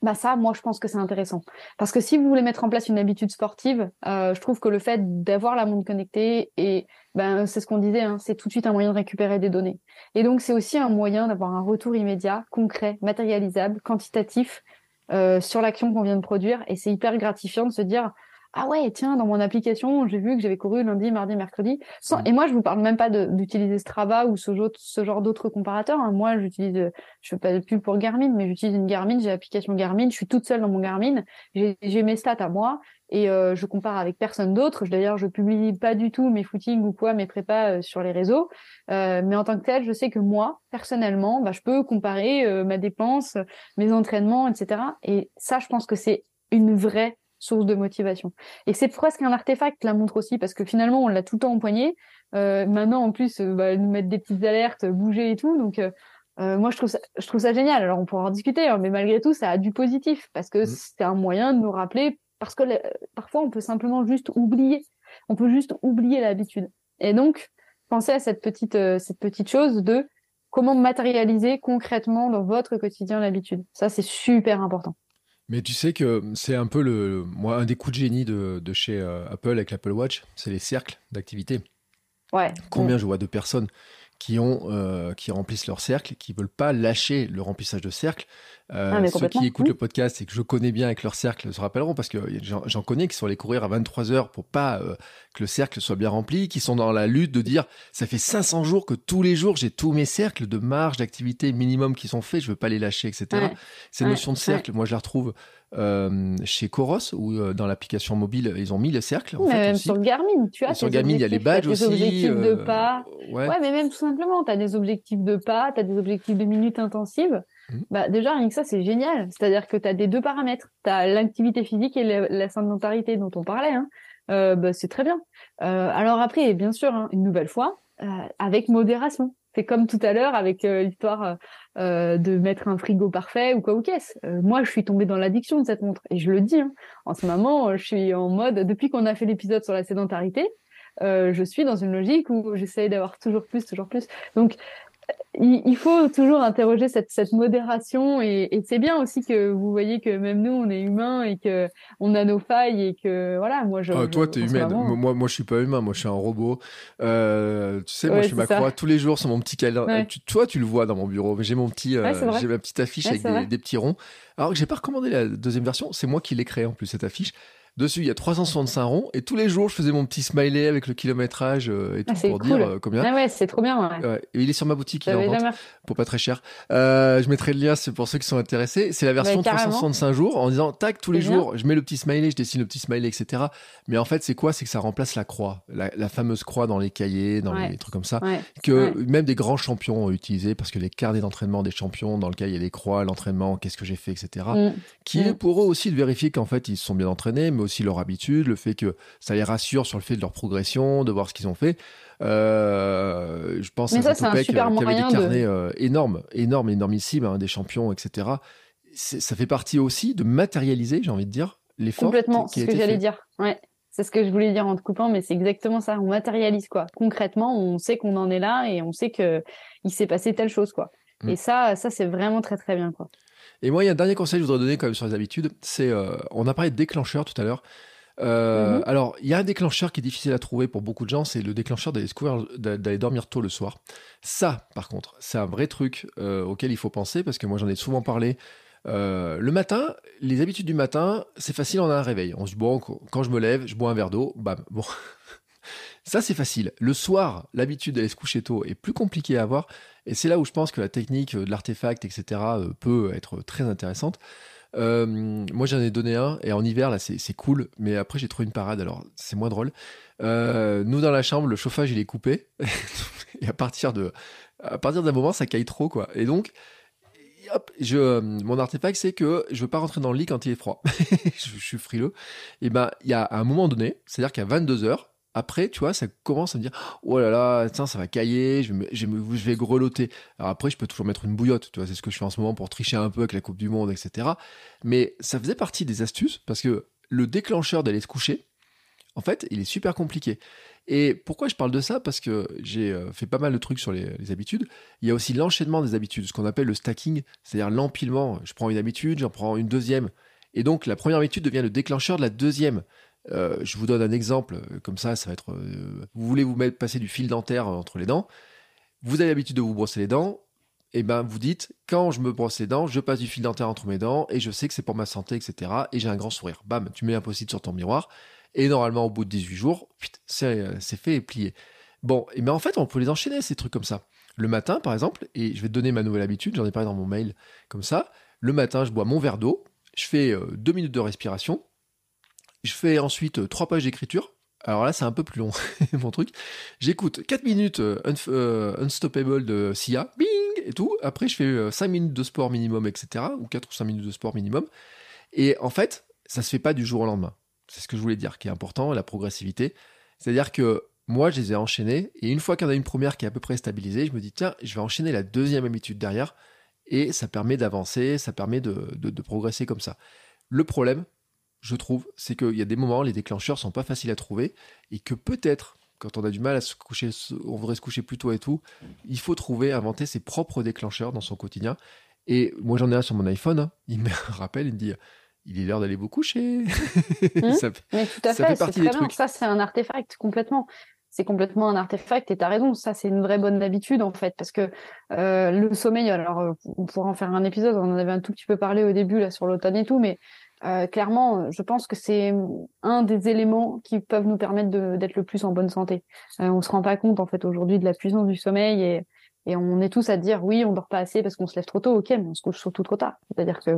Bah ça, moi, je pense que c'est intéressant. Parce que si vous voulez mettre en place une habitude sportive, euh, je trouve que le fait d'avoir la montre connectée, et ben c'est ce qu'on disait, hein, c'est tout de suite un moyen de récupérer des données. Et donc c'est aussi un moyen d'avoir un retour immédiat, concret, matérialisable, quantitatif euh, sur l'action qu'on vient de produire. Et c'est hyper gratifiant de se dire, ah ouais, tiens, dans mon application, j'ai vu que j'avais couru lundi, mardi, mercredi. Sans... Et moi, je vous parle même pas d'utiliser Strava ou ce, ce genre d'autres comparateurs. Hein. Moi, j'utilise, je fais pas de pub pour Garmin, mais j'utilise une Garmin, j'ai l'application Garmin, je suis toute seule dans mon Garmin, j'ai mes stats à moi et euh, je compare avec personne d'autre. D'ailleurs, je publie pas du tout mes footings ou quoi, mes prépas euh, sur les réseaux. Euh, mais en tant que tel, je sais que moi, personnellement, bah, je peux comparer ma dépense, mes entraînements, etc. Et ça, je pense que c'est une vraie source de motivation. Et c'est presque un artefact la montre aussi parce que finalement on l'a tout le temps empoigné. Euh, maintenant en plus euh, bah, nous mettre des petites alertes, bouger et tout. Donc euh, euh, moi je trouve ça, je trouve ça génial. Alors on pourra en discuter, hein, mais malgré tout ça a du positif parce que mmh. c'est un moyen de nous rappeler parce que parfois on peut simplement juste oublier. On peut juste oublier l'habitude. Et donc pensez à cette petite cette petite chose de comment matérialiser concrètement dans votre quotidien l'habitude. Ça c'est super important. Mais tu sais que c'est un peu le, moi, un des coups de génie de, de chez euh, Apple avec l'Apple Watch, c'est les cercles d'activité. Ouais. Combien je vois de personnes qui ont euh, qui remplissent leur cercle, qui veulent pas lâcher le remplissage de cercle. Euh, ah, ceux qui écoutent le podcast et que je connais bien avec leur cercle se rappelleront parce que j'en connais qui sont allés courir à 23 heures pour pas euh, que le cercle soit bien rempli, qui sont dans la lutte de dire ça fait 500 jours que tous les jours j'ai tous mes cercles de marge d'activité minimum qui sont faits, je veux pas les lâcher, etc. Ouais. Ouais. notions de cercle, moi je la retrouve euh, chez Coros ou euh, dans l'application mobile ils ont mis le cercle en mais fait, même aussi. sur Garmin tu vois sur Garmin il y a les badges aussi objectifs de pas ouais. ouais. mais même tout simplement tu as des objectifs de pas tu as des objectifs de minutes intensives. Bah déjà rien que ça c'est génial c'est-à-dire que tu as des deux paramètres tu as l'activité physique et la, la sédentarité dont on parlait hein. euh, bah, c'est très bien euh, alors après bien sûr hein, une nouvelle fois euh, avec modération c'est comme tout à l'heure avec euh, l'histoire euh, de mettre un frigo parfait ou quoi ou qu'est-ce. Euh, moi, je suis tombée dans l'addiction de cette montre et je le dis. Hein. En ce moment, je suis en mode depuis qu'on a fait l'épisode sur la sédentarité, euh, je suis dans une logique où j'essaye d'avoir toujours plus, toujours plus. Donc il, faut toujours interroger cette, cette modération et, et c'est bien aussi que vous voyez que même nous on est humains et que on a nos failles et que voilà moi je. Ah, toi t'es humaine, vraiment... moi moi je suis pas humain, moi je suis un robot. Euh, tu sais moi je fais ma croix tous les jours sur mon petit calendrier. Ouais. Tu, toi tu le vois dans mon bureau, mais j'ai mon petit, euh, ouais, j'ai ma petite affiche avec des, des, petits ronds. Alors que j'ai pas recommandé la deuxième version, c'est moi qui l'ai créé en plus cette affiche. Dessus, il y a 365 ronds et tous les jours, je faisais mon petit smiley avec le kilométrage euh, et tout Ah, pour cool. dire euh, combien. Ah ouais, c'est trop bien. Ouais. Ouais, et il est sur ma boutique, il est en vente pour pas très cher. Euh, je mettrai le lien, c'est pour ceux qui sont intéressés. C'est la version Ouais, carrément. 365 jours en disant tac tous les bien. jours, je mets le petit smiley, je dessine le petit smiley, etc. Mais en fait, c'est quoi? C'est que ça remplace la croix, la, la fameuse croix dans les cahiers, dans Ouais. les trucs comme ça, que même des grands champions ont utilisé parce que les carnets d'entraînement des champions dans lequel il y a les croix, l'entraînement, qu'est-ce que j'ai fait, etc. Mm. Qui Mm. est pour eux aussi de vérifier qu'en fait ils sont bien entraînés, mais aussi leur habitude, le fait que ça les rassure sur le fait de leur progression, de voir ce qu'ils ont fait. Euh, je pense Mais à ça, c'est un euh, qui avait des de- carnets euh, énormes, énormes, énormissimes, hein, des champions, etc. Ça fait partie aussi de matérialiser, j'ai envie de dire, l'effort Complètement, c'est ce que j'allais dire. Ouais. C'est ce que je voulais dire en te coupant, mais c'est exactement ça. On matérialise quoi. Concrètement, on sait qu'on en est là et on sait que il s'est passé telle chose quoi. Mm. Et ça, ça c'est vraiment très très bien quoi. Et moi, il y a un dernier conseil que je voudrais donner quand même sur les habitudes. C'est, euh, on a parlé de déclencheur tout à l'heure. Euh, Mhm. Alors, il y a un déclencheur qui est difficile à trouver pour beaucoup de gens, c'est le déclencheur d'aller, dormir tôt le soir. Ça, par contre, c'est un vrai truc euh, auquel il faut penser parce que moi, j'en ai souvent parlé. Euh, le matin, les habitudes du matin, c'est facile, on a un réveil. On se dit, bon, qu- quand je me lève, je bois un verre d'eau, bam, bon. Ça, c'est facile. Le soir, l'habitude d'aller se coucher tôt est plus compliquée à avoir. Et c'est là où je pense que la technique euh, de l'artefact, etc., euh, peut être très intéressante. Euh, moi, j'en ai donné un, et en hiver, là, c'est cool. Mais après, j'ai trouvé une parade, alors c'est moins drôle. Nous, dans la chambre, le chauffage, il est coupé. et à partir de, à partir d'un moment, ça caille trop, quoi. Et donc, hop, je, mon artefact, c'est que je veux pas rentrer dans le lit quand il est froid. je, je suis frileux. Et ben, il y a un moment donné, c'est-à-dire qu'à 22 heures, après, tu vois, ça commence à me dire, oh là là, tiens, ça va cailler, je vais, me- vais, grelotter. Alors après, je peux toujours mettre une bouillotte, tu vois, c'est ce que je fais en ce moment pour tricher un peu avec la Coupe du Monde, etc. Mais ça faisait partie des astuces parce que le déclencheur d'aller se coucher, en fait, il est super compliqué. Et pourquoi je parle de ça? Parce que j'ai euh, fait pas mal de trucs sur les habitudes. Il y a aussi l'enchaînement des habitudes, ce qu'on appelle le stacking, c'est-à-dire l'empilement. Je prends une habitude, j'en prends une deuxième. Et donc, la première habitude devient le déclencheur de la deuxième. Euh, je vous donne un exemple, euh, comme ça, ça va être... euh, vous voulez vous mettre, passer du fil dentaire entre les dents, vous avez l'habitude de vous brosser les dents, et ben vous dites, quand je me brosse les dents, je passe du fil dentaire entre mes dents, et je sais que c'est pour ma santé, etc. Et j'ai un grand sourire. Bam, tu mets post-it sur ton miroir, et normalement, au bout de 18 jours, c'est fait et plié. Bon, et ben en fait, on peut les enchaîner, ces trucs comme ça. Le matin, par exemple, et je vais te donner ma nouvelle habitude, j'en ai parlé dans mon mail, comme ça. Le matin, je bois mon verre d'eau, je fais deux minutes de respiration, je fais ensuite euh, trois pages d'écriture. Alors là, c'est un peu plus long, mon truc. J'écoute 4 minutes euh, euh, Unstoppable de Sia, bing, et tout. Après, je fais 5 minutes de sport minimum, etc. Ou 4 ou 5 minutes de sport minimum. Et en fait, ça se fait pas du jour au lendemain. C'est ce que je voulais dire, qui est important, la progressivité. C'est-à-dire que moi, je les ai enchaînés, et une fois en a une première qui est à peu près stabilisée, je me dis, tiens, je vais enchaîner la deuxième habitude derrière, et ça permet d'avancer, ça permet de progresser comme ça. Le problème, je trouve, c'est qu'il y a des moments, les déclencheurs sont pas faciles à trouver, et que peut-être, quand on a du mal à se coucher, on voudrait se coucher plus tôt et tout, il faut trouver, inventer ses propres déclencheurs dans son quotidien. Et moi, j'en ai un sur mon iPhone, hein. il me rappelle, il me dit, il est l'heure d'aller vous coucher. Ça- Mais tout à Ça fait, fait c'est très bien. Ça, c'est un artefact complètement. C'est complètement un artefact et t'as raison. Ça, c'est une vraie bonne habitude en fait, parce que euh, le sommeil. Alors, euh, on pourra en faire un épisode. On en avait un tout petit peu parlé au début là sur l'automne et tout, mais euh, clairement, je pense que c'est un des éléments qui peuvent nous permettre d'être le plus en bonne santé. Euh, on se rend pas compte en fait aujourd'hui de la puissance du sommeil et et on est tous à dire oui, on dort pas assez parce qu'on se lève trop tôt, ok, mais on se couche surtout trop tard. C'est-à-dire que euh,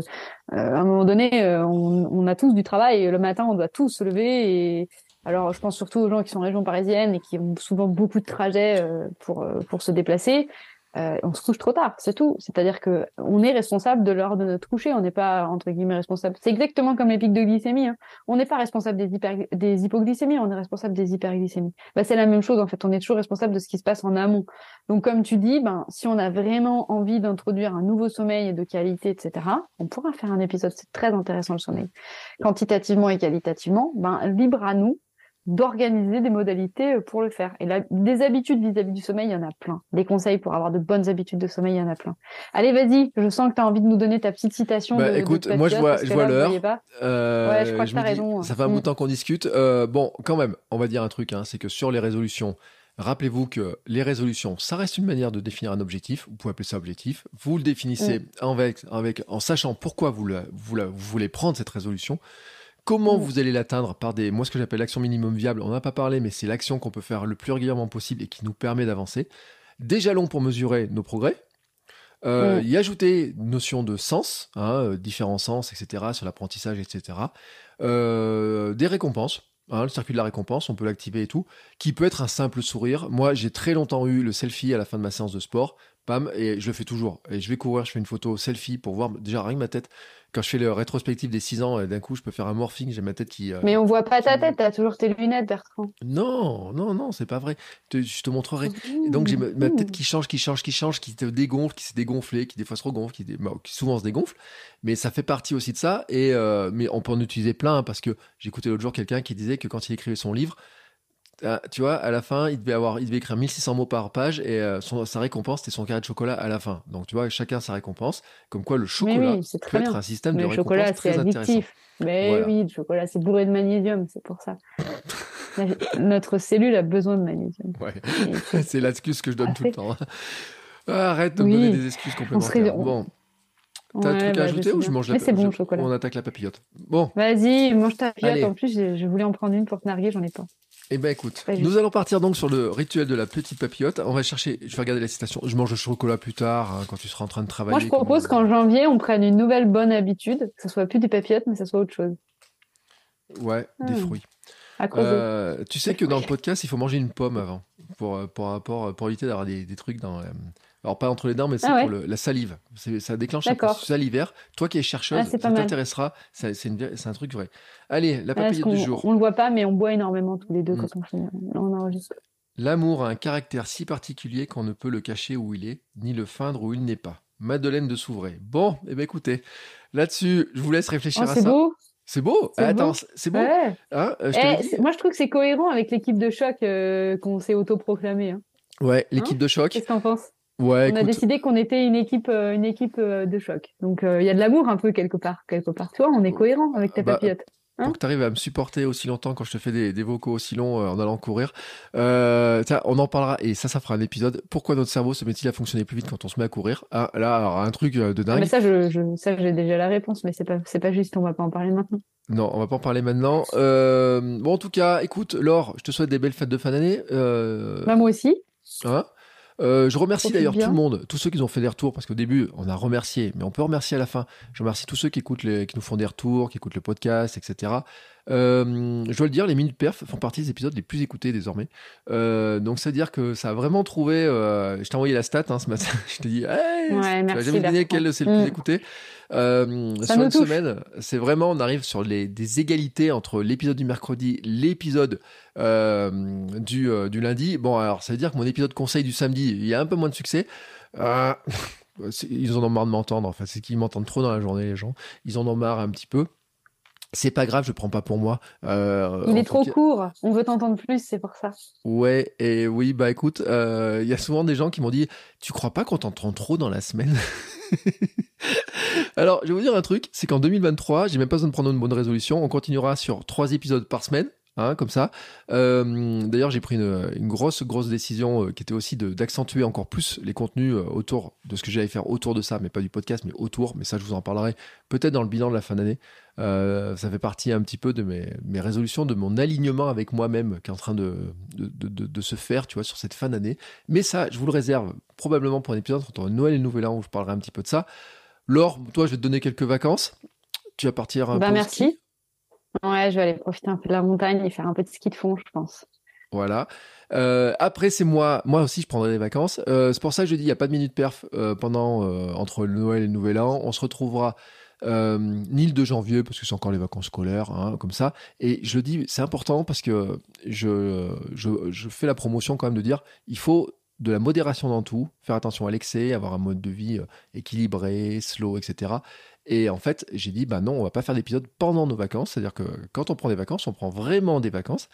à un moment donné, euh, on, on a tous du travail. Le matin, on doit tous se lever. Et alors, je pense surtout aux gens qui sont en région parisienne et qui ont souvent beaucoup de trajets euh, pour euh, pour se déplacer. Euh, on se couche trop tard, c'est tout. C'est-à-dire que on est responsable de l'heure de notre coucher. On n'est pas entre guillemets responsable. C'est exactement comme les pics de glycémie. Hein. On n'est pas responsable des hypoglycémies. On est responsable des hyperglycémies. Bah, c'est la même chose en fait. On est toujours responsable de ce qui se passe en amont. Donc, comme tu dis, ben, si on a vraiment envie d'introduire un nouveau sommeil de qualité, etc., on pourra faire un épisode. C'est très intéressant le sommeil. Quantitativement et qualitativement, ben, libre à nous d'organiser des modalités euh, pour le faire. Et là, des habitudes vis-à-vis du sommeil, il y en a plein. Des conseils pour avoir de bonnes habitudes de sommeil, il y en a plein. Allez, vas-y. Je sens que tu as envie de nous donner ta petite citation. Bah, de, écoute, moi, je vois- je vois l'heure. Euh, Ouais, je crois que t'as dis- raison. Ça fait un bout Mm. de temps qu'on discute. Euh, bon, quand même, on va dire un truc, hein, c'est que sur les résolutions, rappelez-vous que les résolutions, ça reste une manière de définir un objectif. Vous pouvez appeler ça objectif. Vous le définissez Mm. avec, avec, en sachant pourquoi vous, la- vous, la- vous voulez prendre cette résolution. Comment Mm. vous allez l'atteindre par des, moi ce que j'appelle l'action minimum viable, on n'en a pas parlé, mais c'est l'action qu'on peut faire le plus régulièrement possible et qui nous permet d'avancer. Des jalons pour mesurer nos progrès. Euh, Mm. Y ajouter une notion de sens, hein, euh, différents sens, etc., sur l'apprentissage, etc. Euh, des récompenses. hein, le circuit de la récompense, on peut l'activer et tout, qui peut être un simple sourire. Moi, j'ai très longtemps eu le selfie à la fin de ma séance de sport, pam, et je le fais toujours. Et je vais courir, je fais une photo selfie pour voir déjà rien que ma tête. Quand je fais le rétrospectif des 6 ans, et d'un coup, je peux faire un morphing, j'ai ma tête qui. euh, Mais on voit pas ta tête, t'as toujours tes lunettes, Bertrand. Non, non, non, c'est pas vrai. Te- je te montrerai. Et donc j'ai ma, ma Mmh. tête qui change, qui change, qui change, qui te dégonfle, qui s'est dégonflée, qui des fois se regonfle, qui, dé- bah, qui souvent se dégonfle. Mais ça fait partie aussi de ça. Et euh, mais on peut en utiliser plein hein, parce que j'écoutais l'autre jour quelqu'un qui disait que quand il écrivait son livre, euh, tu vois, à la fin, il devait avoir, il devait écrire 1600 mots par page et euh, son- sa récompense c'était son carré de chocolat à la fin. Donc tu vois, chacun sa récompense. Comme quoi le chocolat oui, c'est peut très être bien. un système Mais de le chocolat, récompense très addictif. Mais Voilà. oui, le chocolat, c'est bourré de magnésium, c'est pour ça. La- Notre cellule a besoin de magnésium. Ouais. C'est l'excuse que je donne tout le temps. Ah, Arrête de me donner des excuses complémentaires. on- Bon. T'as un Ouais, truc bah, à je ajouter ou je bien. mange la c'est bon, je- le chocolat. On attaque la papillote. Bon, Vas-y, mange ta piotte. En plus, je voulais en prendre une pour te narguer, j'en ai pas. Eh ben écoute, nous allons partir donc sur le rituel de la petite papillote. On va chercher, je vais regarder la citation. Je mange le chocolat plus tard, hein, quand tu seras en train de travailler. Moi, je propose qu'en janvier, on prenne une nouvelle bonne habitude, que ce soit plus des papillotes, mais que ce soit autre chose. Ouais, des Hmm. fruits. À. Euh, tu sais que dans le podcast, il faut manger une pomme avant pour euh, pour pour, pour éviter d'avoir des, des trucs dans. Euh, alors pas entre les dents, mais c'est Ah ouais pour le- la salive. C'est- Ça déclenche un processus salivaire. Toi qui es chercheuse, Ah, ça t'intéressera. C'est un truc vrai. Allez, la parce papillote du jour. On le voit pas, mais on boit énormément tous les deux Mm. quand on, fait, on enregistre. L'amour a un caractère si particulier qu'on ne peut le cacher où il est, ni le feindre où il n'est pas. Madeleine de Souvray. Bon, eh ben écoutez, là-dessus, je vous laisse réfléchir Oh, à c'est ça. beau. C'est beau? C'est Attends, beau. c'est- c'est beau? Ouais. Hein Euh, je Eh, dit. moi, je trouve que c'est cohérent avec l'équipe de choc euh, qu'on s'est autoproclamé. Hein. Ouais, l'équipe de choc. Qu'est-ce que t'en penses? Ouais, On a décidé qu'on était une équipe, euh, une équipe euh, de choc. Donc, euh, il y a de l'amour un peu quelque part, quelque part. Tu vois, on est cohérent avec ta Bah, papillote. Pour Hein que tu arrives à me supporter aussi longtemps quand je te fais des, des vocaux aussi longs euh, en allant courir. Euh, tiens, on en parlera et ça, ça fera un épisode. Pourquoi notre cerveau se met-il à fonctionner plus vite quand on se met à courir? Ah, Là, alors, un truc de Ah, dingue. mais ça, je, je, ça, j'ai déjà la réponse, mais c'est pas, c'est pas juste. On va pas en parler maintenant. Non, on va pas en parler maintenant. Euh, bon, en tout cas, écoute, Laure, je te souhaite des belles fêtes de fin d'année. Euh, Bah, moi aussi. Hein? Euh, je remercie d'ailleurs tout le monde, tous ceux qui ont fait des retours, parce qu'au début, on a remercié, mais on peut remercier à la fin. Je remercie tous ceux qui écoutent les, qui nous font des retours, qui écoutent le podcast, etc. Euh, je dois le dire, les minutes perf font partie des épisodes les plus écoutés désormais. Euh, donc, c'est à dire que ça a vraiment trouvé. je t'ai envoyé la stat hein, ce matin. je t'ai dit, hey, Ouais, tu vas jamais deviner quel c'est le plus Mm. écouté. Euh, sur une touche. semaine, c'est vraiment, on arrive sur les, des égalités entre l'épisode du mercredi, l'épisode euh, du, euh, du lundi. Bon, alors ça veut dire que mon épisode conseil du samedi, il y a un peu moins de succès. Euh, ils en ont marre de m'entendre. Enfin, c'est qu'ils m'entendent trop dans la journée, les gens. Ils en ont marre un petit peu. C'est pas grave, je prends pas pour moi. Euh, Il est trop cas- court. On veut t'entendre plus, c'est pour ça. Ouais, et oui, bah écoute, euh, il y a souvent des gens qui m'ont dit Tu crois pas qu'on t'entend trop dans la semaine? Alors, je vais vous dire un truc c'est qu'en 2023, j'ai même pas besoin de prendre une bonne résolution. On continuera sur trois épisodes par semaine. Hein, comme ça. Euh, D'ailleurs, j'ai pris une, une grosse, grosse décision euh, qui était aussi d'accentuer encore plus les contenus euh, autour de ce que j'allais faire autour de ça, mais pas du podcast, mais autour. Mais ça, je vous en parlerai peut-être dans le bilan de la fin d'année. Euh, ça fait partie un petit peu de mes, mes résolutions, de mon alignement avec moi-même qui est en train de, de, de- de- de se faire, tu vois, sur cette fin d'année. Mais ça, je vous le réserve probablement pour un épisode entre Noël et Nouvel An où je parlerai un petit peu de ça. Laure, toi, je vais te donner quelques vacances. Tu vas partir un Bah, merci. ski? Ouais, je vais aller profiter un peu de la montagne et faire un peu de ski de fond, je pense. Voilà. Euh, après, c'est moi. Moi aussi, je prendrai des vacances. Euh, c'est pour ça que je dis, il n'y a pas de minute perf euh, pendant euh, entre Noël et le Nouvel An. On se retrouvera euh, ni le 2 janvier parce que c'est encore les vacances scolaires, hein, comme ça. Et je le dis, c'est important parce que je, je, fais la promotion quand même de dire, il faut de la modération dans tout, faire attention à l'excès, avoir un mode de vie euh, équilibré, slow, etc. Et en fait, j'ai dit, bah non, on va pas faire d'épisode pendant nos vacances. C'est-à-dire que quand on prend des vacances, on prend vraiment des vacances.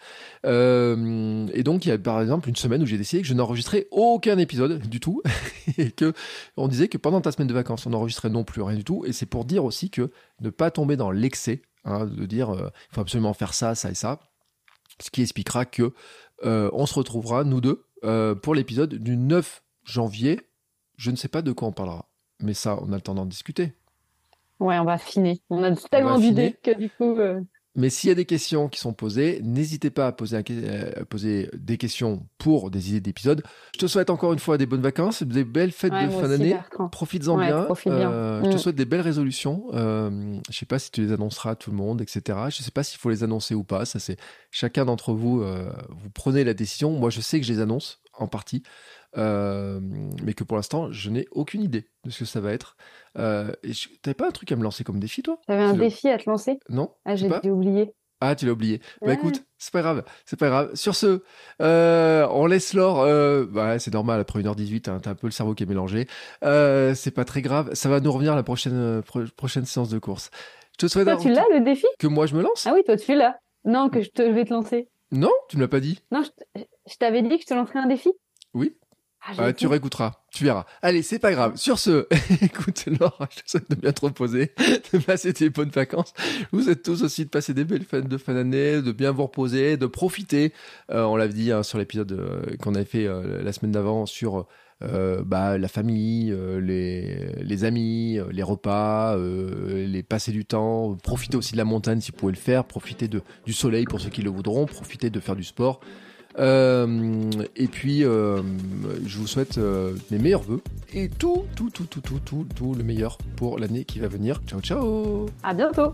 Euh, et donc, il y a par exemple une semaine où j'ai décidé que je n'enregistrais aucun épisode du tout. et que on disait que pendant ta semaine de vacances, on n'enregistrait non plus rien du tout. Et c'est pour dire aussi que ne pas tomber dans l'excès, hein, de dire, euh, il faut absolument faire ça, ça et ça. Ce qui expliquera que euh, on se retrouvera, nous deux, euh, pour l'épisode du 9 janvier. Je ne sais pas de quoi on parlera. Mais ça, on a le temps d'en discuter. Ouais, on va affiner. On a tellement d'idées que du coup, euh, Mais s'il y a des questions qui sont posées, n'hésitez pas à poser, à poser, des questions pour des idées d'épisodes. Je te souhaite encore une fois des bonnes vacances, des belles fêtes de fin d'année. Profites-en bien. Euh, je te mm. souhaite des belles résolutions. Euh, je sais pas si tu les annonceras à tout le monde, etc. Je sais pas s'il faut les annoncer ou pas. Ça, c'est chacun d'entre vous. Euh, vous prenez la décision. Moi, je sais que je les annonce en partie. Euh, mais que pour l'instant, je n'ai aucune idée de ce que ça va être. Euh, T'avais pas un truc à me lancer comme défi, toi? T'avais un défi à te lancer? Non Ah, j'ai oublié. Ah, tu l'as oublié. Bah écoute, c'est pas grave, c'est pas grave. Sur ce, euh, on laisse Laure. Euh, bah, c'est normal, après 1h18, hein, t'as un peu le cerveau qui est mélangé. Euh, c'est pas très grave. Ça va nous revenir la prochaine, euh, prochaine séance de course. Je te souhaite. Toi, tu l'as le défi? Que moi je me lance? Ah oui, toi tu l'as. Non, que je, te, je vais te lancer. Non, tu me l'as pas dit. Non, je t'avais dit que je te lancerais un défi? Oui. Ah, ah, tu réécouteras, tu verras. Allez, c'est pas grave. Sur ce, écoute, Laure, je te souhaite de bien te reposer, de passer des bonnes vacances. Vous êtes tous aussi de passer des belles fêtes de fin d'année, de bien vous reposer, de profiter. Euh, on l'avait dit hein, sur l'épisode euh, qu'on avait fait euh, la semaine d'avant sur bah, la famille, les, les, amis, les repas, les passer du temps. Profiter aussi de la montagne si vous pouvez le faire. Profiter de, du soleil pour ceux qui le voudront. Profiter de faire du sport. Euh, et puis, euh, je vous souhaite euh, mes meilleurs voeux et tout, tout, tout, tout, tout, tout, tout le meilleur pour l'année qui va venir. Ciao, ciao. À bientôt.